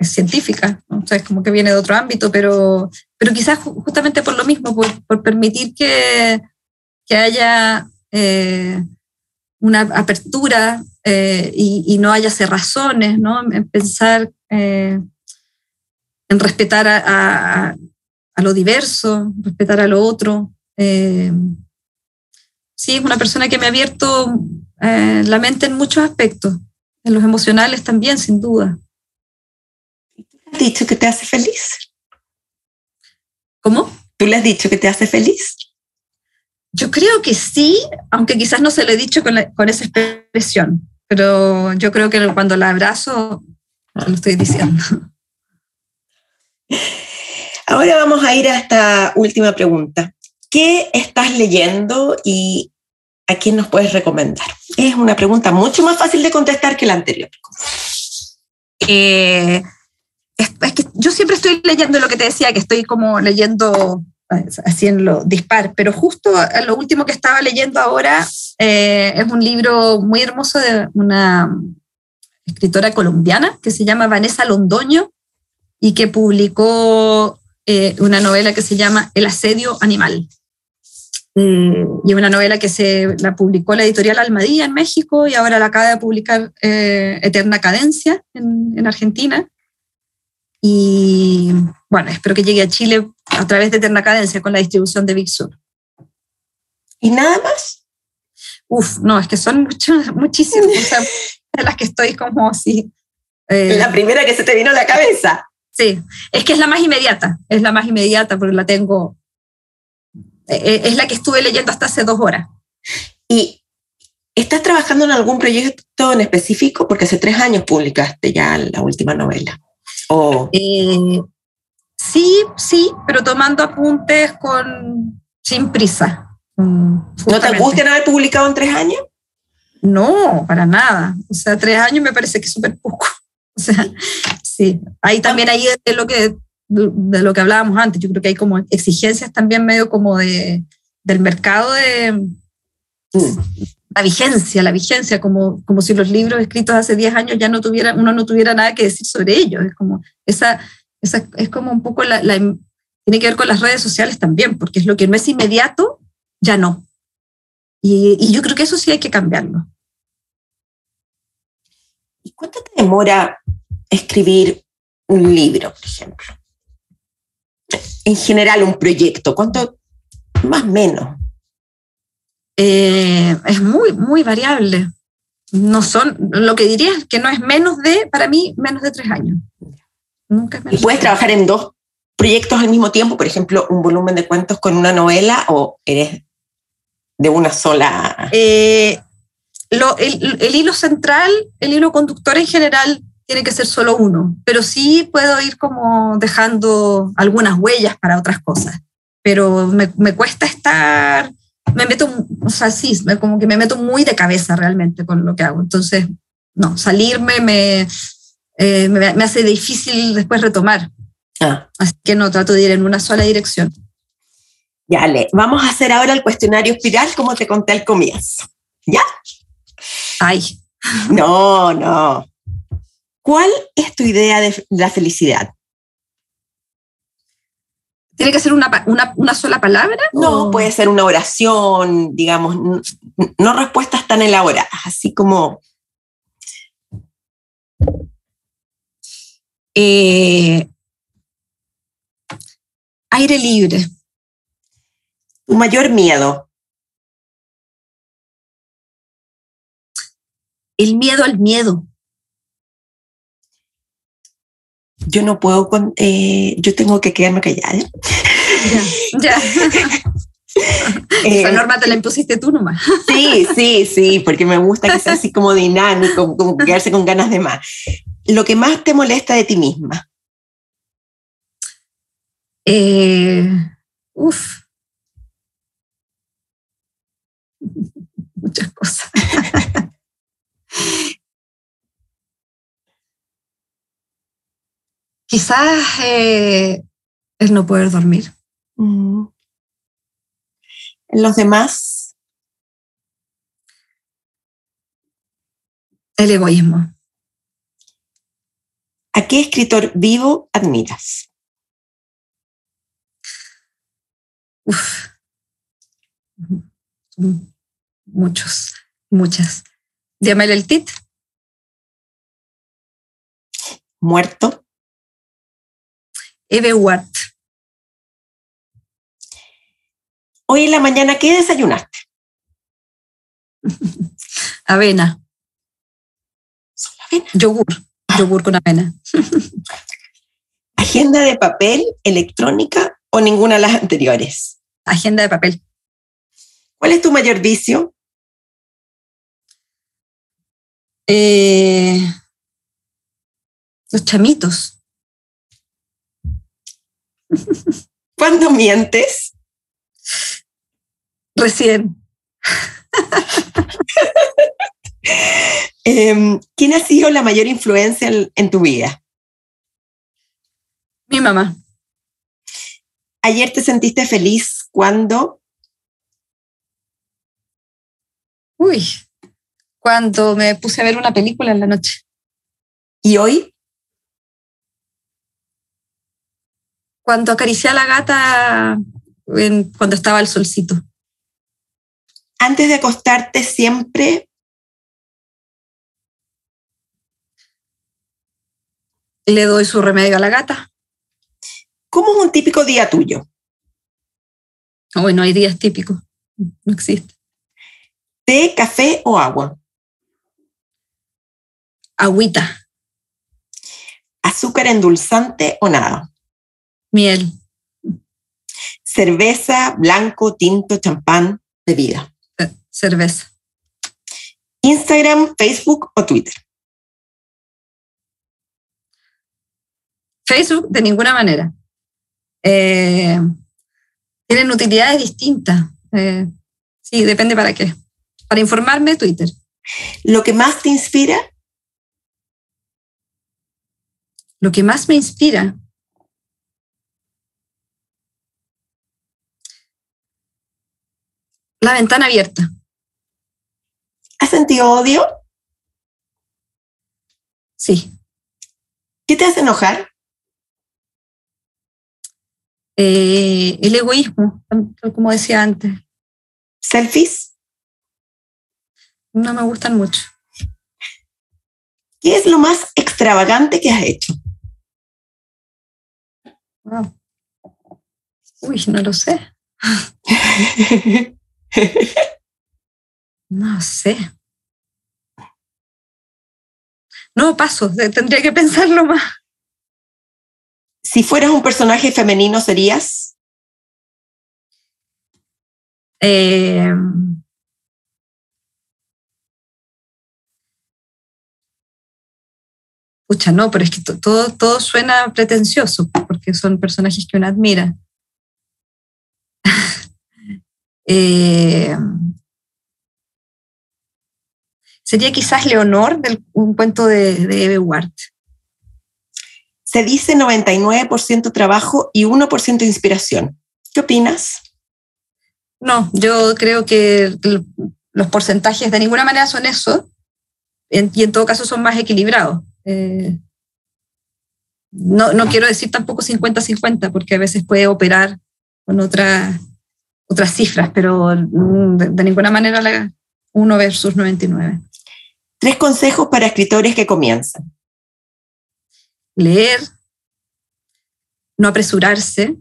científica, o sea, es como que viene de otro ámbito, pero, pero quizás justamente por lo mismo, por, permitir que, que haya eh, una apertura eh, y, y, no haya cerrazones, ¿no? en pensar en respetar a, a, a, lo diverso, respetar a lo otro sí, es una persona que me ha abierto eh, la mente en muchos aspectos, en los emocionales también, sin duda. ¿Tú le has dicho que te hace feliz? ¿Cómo? ¿Tú le has dicho que te hace feliz? Yo creo que sí, aunque quizás no se lo he dicho con, con esa expresión, pero yo creo que cuando la abrazo, lo estoy diciendo. Ahora vamos a ir a esta última pregunta. ¿Qué estás leyendo y a quién nos puedes recomendar? Es una pregunta mucho más fácil de contestar que la anterior. Eh, es, que yo siempre estoy leyendo lo que te decía, que estoy como leyendo así en lo dispar, pero justo lo último que estaba leyendo ahora eh, es un libro muy hermoso de una escritora colombiana que se llama Vanessa Londoño y que publicó eh, una novela que se llama El asedio animal. Eh, y una novela que se la publicó la editorial Almadía en México y ahora la acaba de publicar eh, Eterna Cadencia en, Argentina. Y bueno, espero que llegue a Chile a través de Eterna Cadencia con la distribución de Big Sur. ¿Y nada más? Uf, no, es que son muchos, muchísimas de las que estoy como así. la primera que se te vino a la cabeza. Sí, es que es la más inmediata, es la más inmediata porque la tengo, eh, eh, es la que estuve leyendo hasta hace dos horas. ¿Y estás trabajando en algún proyecto en específico? Porque hace tres años publicaste ya la última novela. Eh, Sí, sí, pero tomando apuntes con sin prisa. ¿No te angustia haber publicado en tres años? No, para nada. O sea, tres años me parece que es súper poco. O sea, sí. Ahí también ahí es lo que de lo que hablábamos antes. Yo creo que hay como exigencias también medio como de, del mercado de la vigencia, la vigencia, como, como si los libros escritos hace 10 años ya no tuvieran, uno no tuviera nada que decir sobre ellos. Es como, esa, esa es como un poco la, tiene que ver con las redes sociales también, porque es lo que no es inmediato, ya no. Y, y yo creo que eso sí hay que cambiarlo. ¿Y cuánto te demora escribir un libro, por ejemplo? En general un proyecto? ¿Cuánto más o menos? Eh, es muy, muy variable. No son, lo que diría es que no es menos de, para mí, menos de tres años. Nunca ¿Y puedes trabajar en dos proyectos al mismo tiempo? Por ejemplo, un volumen de cuentos con una novela o eres de una sola... Eh, el, el, hilo central, el hilo conductor en general tiene que ser solo uno, pero sí puedo ir como dejando algunas huellas para otras cosas, pero me, me cuesta estar, me meto, o sea, sí, como que me meto muy de cabeza realmente con lo que hago, entonces, no, salirme me, eh, me, hace difícil después retomar. Ah. Así que no, trato de ir en una sola dirección. Ya, Le, vamos a hacer ahora el cuestionario espiral como te conté al comienzo. ¿Ya? Ay. No, no. ¿Cuál es tu idea de la felicidad? ¿Tiene que ser una, sola palabra? No, puede ser una oración, digamos, no, respuestas tan elaboradas, así como... Eh, aire libre. Tu mayor miedo. El miedo al miedo yo no puedo, con, eh, yo tengo que quedarme callada. Ya. Esa eh, norma te la impusiste tú nomás. Sí, sí, sí, porque me gusta que sea así como dinámico, como quedarse con ganas de más. Lo que más te molesta de ti misma. Eh, uf. Muchas cosas. Quizás eh, el no poder dormir. Mm. ¿En los demás? El egoísmo. ¿A qué escritor vivo admiras? Uf. Muchos, muchas. Llámale el tit. Muerto. Eve Watt. Hoy en la mañana, ¿qué desayunaste? avena. ¿Solo avena? Yogur. Yogur con avena. ¿Agenda de papel, electrónica o ninguna de las anteriores? Agenda de papel. ¿Cuál es tu mayor vicio? Eh, los chamitos. ¿Cuándo mientes? Recién. Em, ¿Quién ha sido la mayor influencia en, tu vida? Mi mamá. ¿Ayer te sentiste feliz cuando? Uy, cuando me puse a ver una película en la noche. ¿Y hoy? Cuando acaricié a la gata cuando estaba el solcito. Antes de acostarte siempre... Le doy su remedio a la gata. ¿Cómo es un típico día tuyo? Hoy no hay días típicos, no existe. ¿Té, café o agua? Agüita. ¿Azúcar endulzante o nada? Miel. Cerveza, blanco, tinto, champán, bebida. Eh, cerveza. Instagram, Facebook o Twitter. Facebook de ninguna manera. Eh, tienen utilidades distintas. Eh, sí, depende para qué. Para informarme, Twitter. ¿Lo que más te inspira? Lo que más me inspira. La ventana abierta. ¿Has sentido odio? Sí. ¿Qué te hace enojar? Eh, el egoísmo, como decía antes. ¿Selfies? No me gustan mucho. ¿Qué es lo más extravagante que has hecho? Uy, no lo sé. no sé. No, paso, tendría que pensarlo más. Si fueras un personaje femenino, ¿serías? Eh, Pucha, no, pero es que todo, todo suena pretencioso, porque son personajes que uno admira. Eh, sería quizás Leonor, del, un cuento de, de Eve Ward. Se dice 99% trabajo y 1% inspiración. ¿Qué opinas? No, yo creo que los porcentajes de ninguna manera son eso, y en todo caso son más equilibrados. Eh, no, no, quiero decir tampoco 50-50, porque a veces puede operar con otra, otras cifras, pero de, de ninguna manera la 1 versus 99. Tres consejos para escritores que comienzan. Leer, no apresurarse,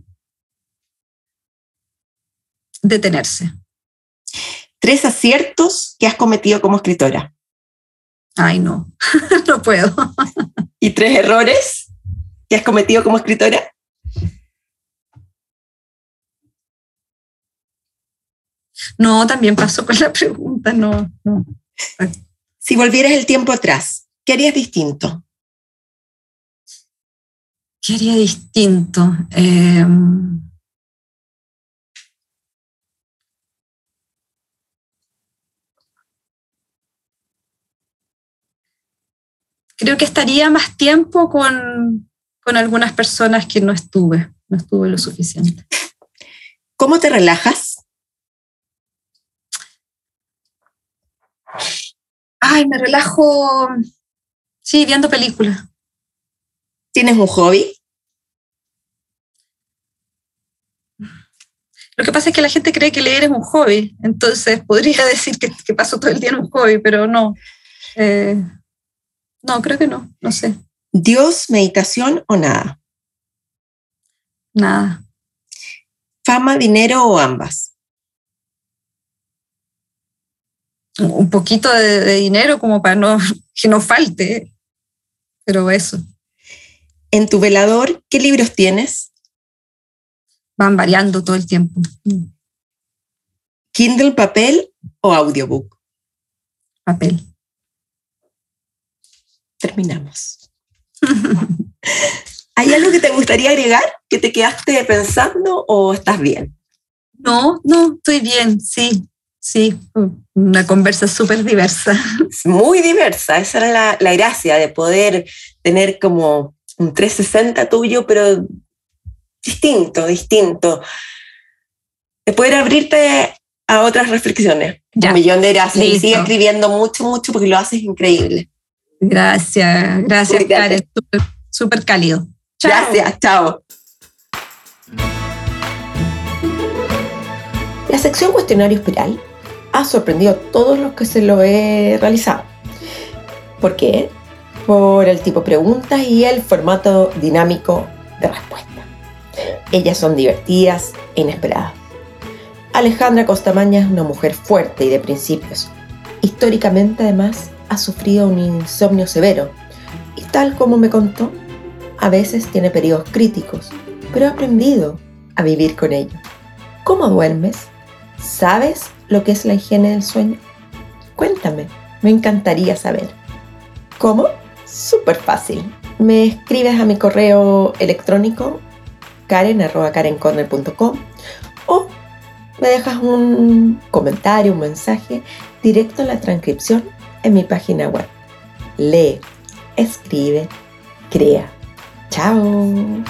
detenerse. Tres aciertos que has cometido como escritora. Ay, no, no puedo. ¿Y tres errores que has cometido como escritora? No, también pasó con la pregunta, no, no. Si volvieras el tiempo atrás, ¿qué harías distinto? ¿Qué haría distinto? Eh, creo que estaría más tiempo con, con algunas personas que no estuve, no estuve lo suficiente. ¿Cómo te relajas? Ay, me relajo, sí, viendo películas. ¿Tienes un hobby? Lo que pasa es que la gente cree que leer es un hobby, entonces podría decir que, que paso todo el día en un hobby, pero no. Eh, no, creo que no, no sé. ¿Dios, meditación o nada? Nada. ¿Fama, dinero o ambas? Un poquito de, de dinero como para no, que no falte, pero eso. En tu velador, ¿qué libros tienes? Van variando todo el tiempo. ¿Kindle, papel o audiobook? Papel. Terminamos. ¿Hay algo que te gustaría agregar? ¿Que te quedaste pensando o estás bien? No, no, estoy bien, sí, sí. Una conversa súper diversa. Muy diversa, esa era la, la gracia de poder tener como un 360 tuyo, pero distinto, distinto. De poder abrirte a otras reflexiones. Ya. Un millón de gracias. Y Listo. sigue escribiendo mucho, mucho porque lo haces increíble. Gracias, gracias. Karen. Súper, súper cálido. Chao. Gracias, chao. La sección cuestionario espiral ha sorprendido a todos los que se lo he realizado. ¿Por qué? Por el tipo de preguntas y el formato dinámico de respuesta. Ellas son divertidas e inesperadas. Alejandra Costamaña es una mujer fuerte y de principios. Históricamente, además, ha sufrido un insomnio severo y tal como me contó, a veces tiene periodos críticos, pero ha aprendido a vivir con ello. ¿Cómo duermes? ¿Sabes lo que es la higiene del sueño? Cuéntame, me encantaría saber. ¿Cómo? Súper fácil. Me escribes a mi correo electrónico karen.karencorner.com o me dejas un comentario, un mensaje directo en la transcripción en mi página web. Lee, escribe, crea. Chao.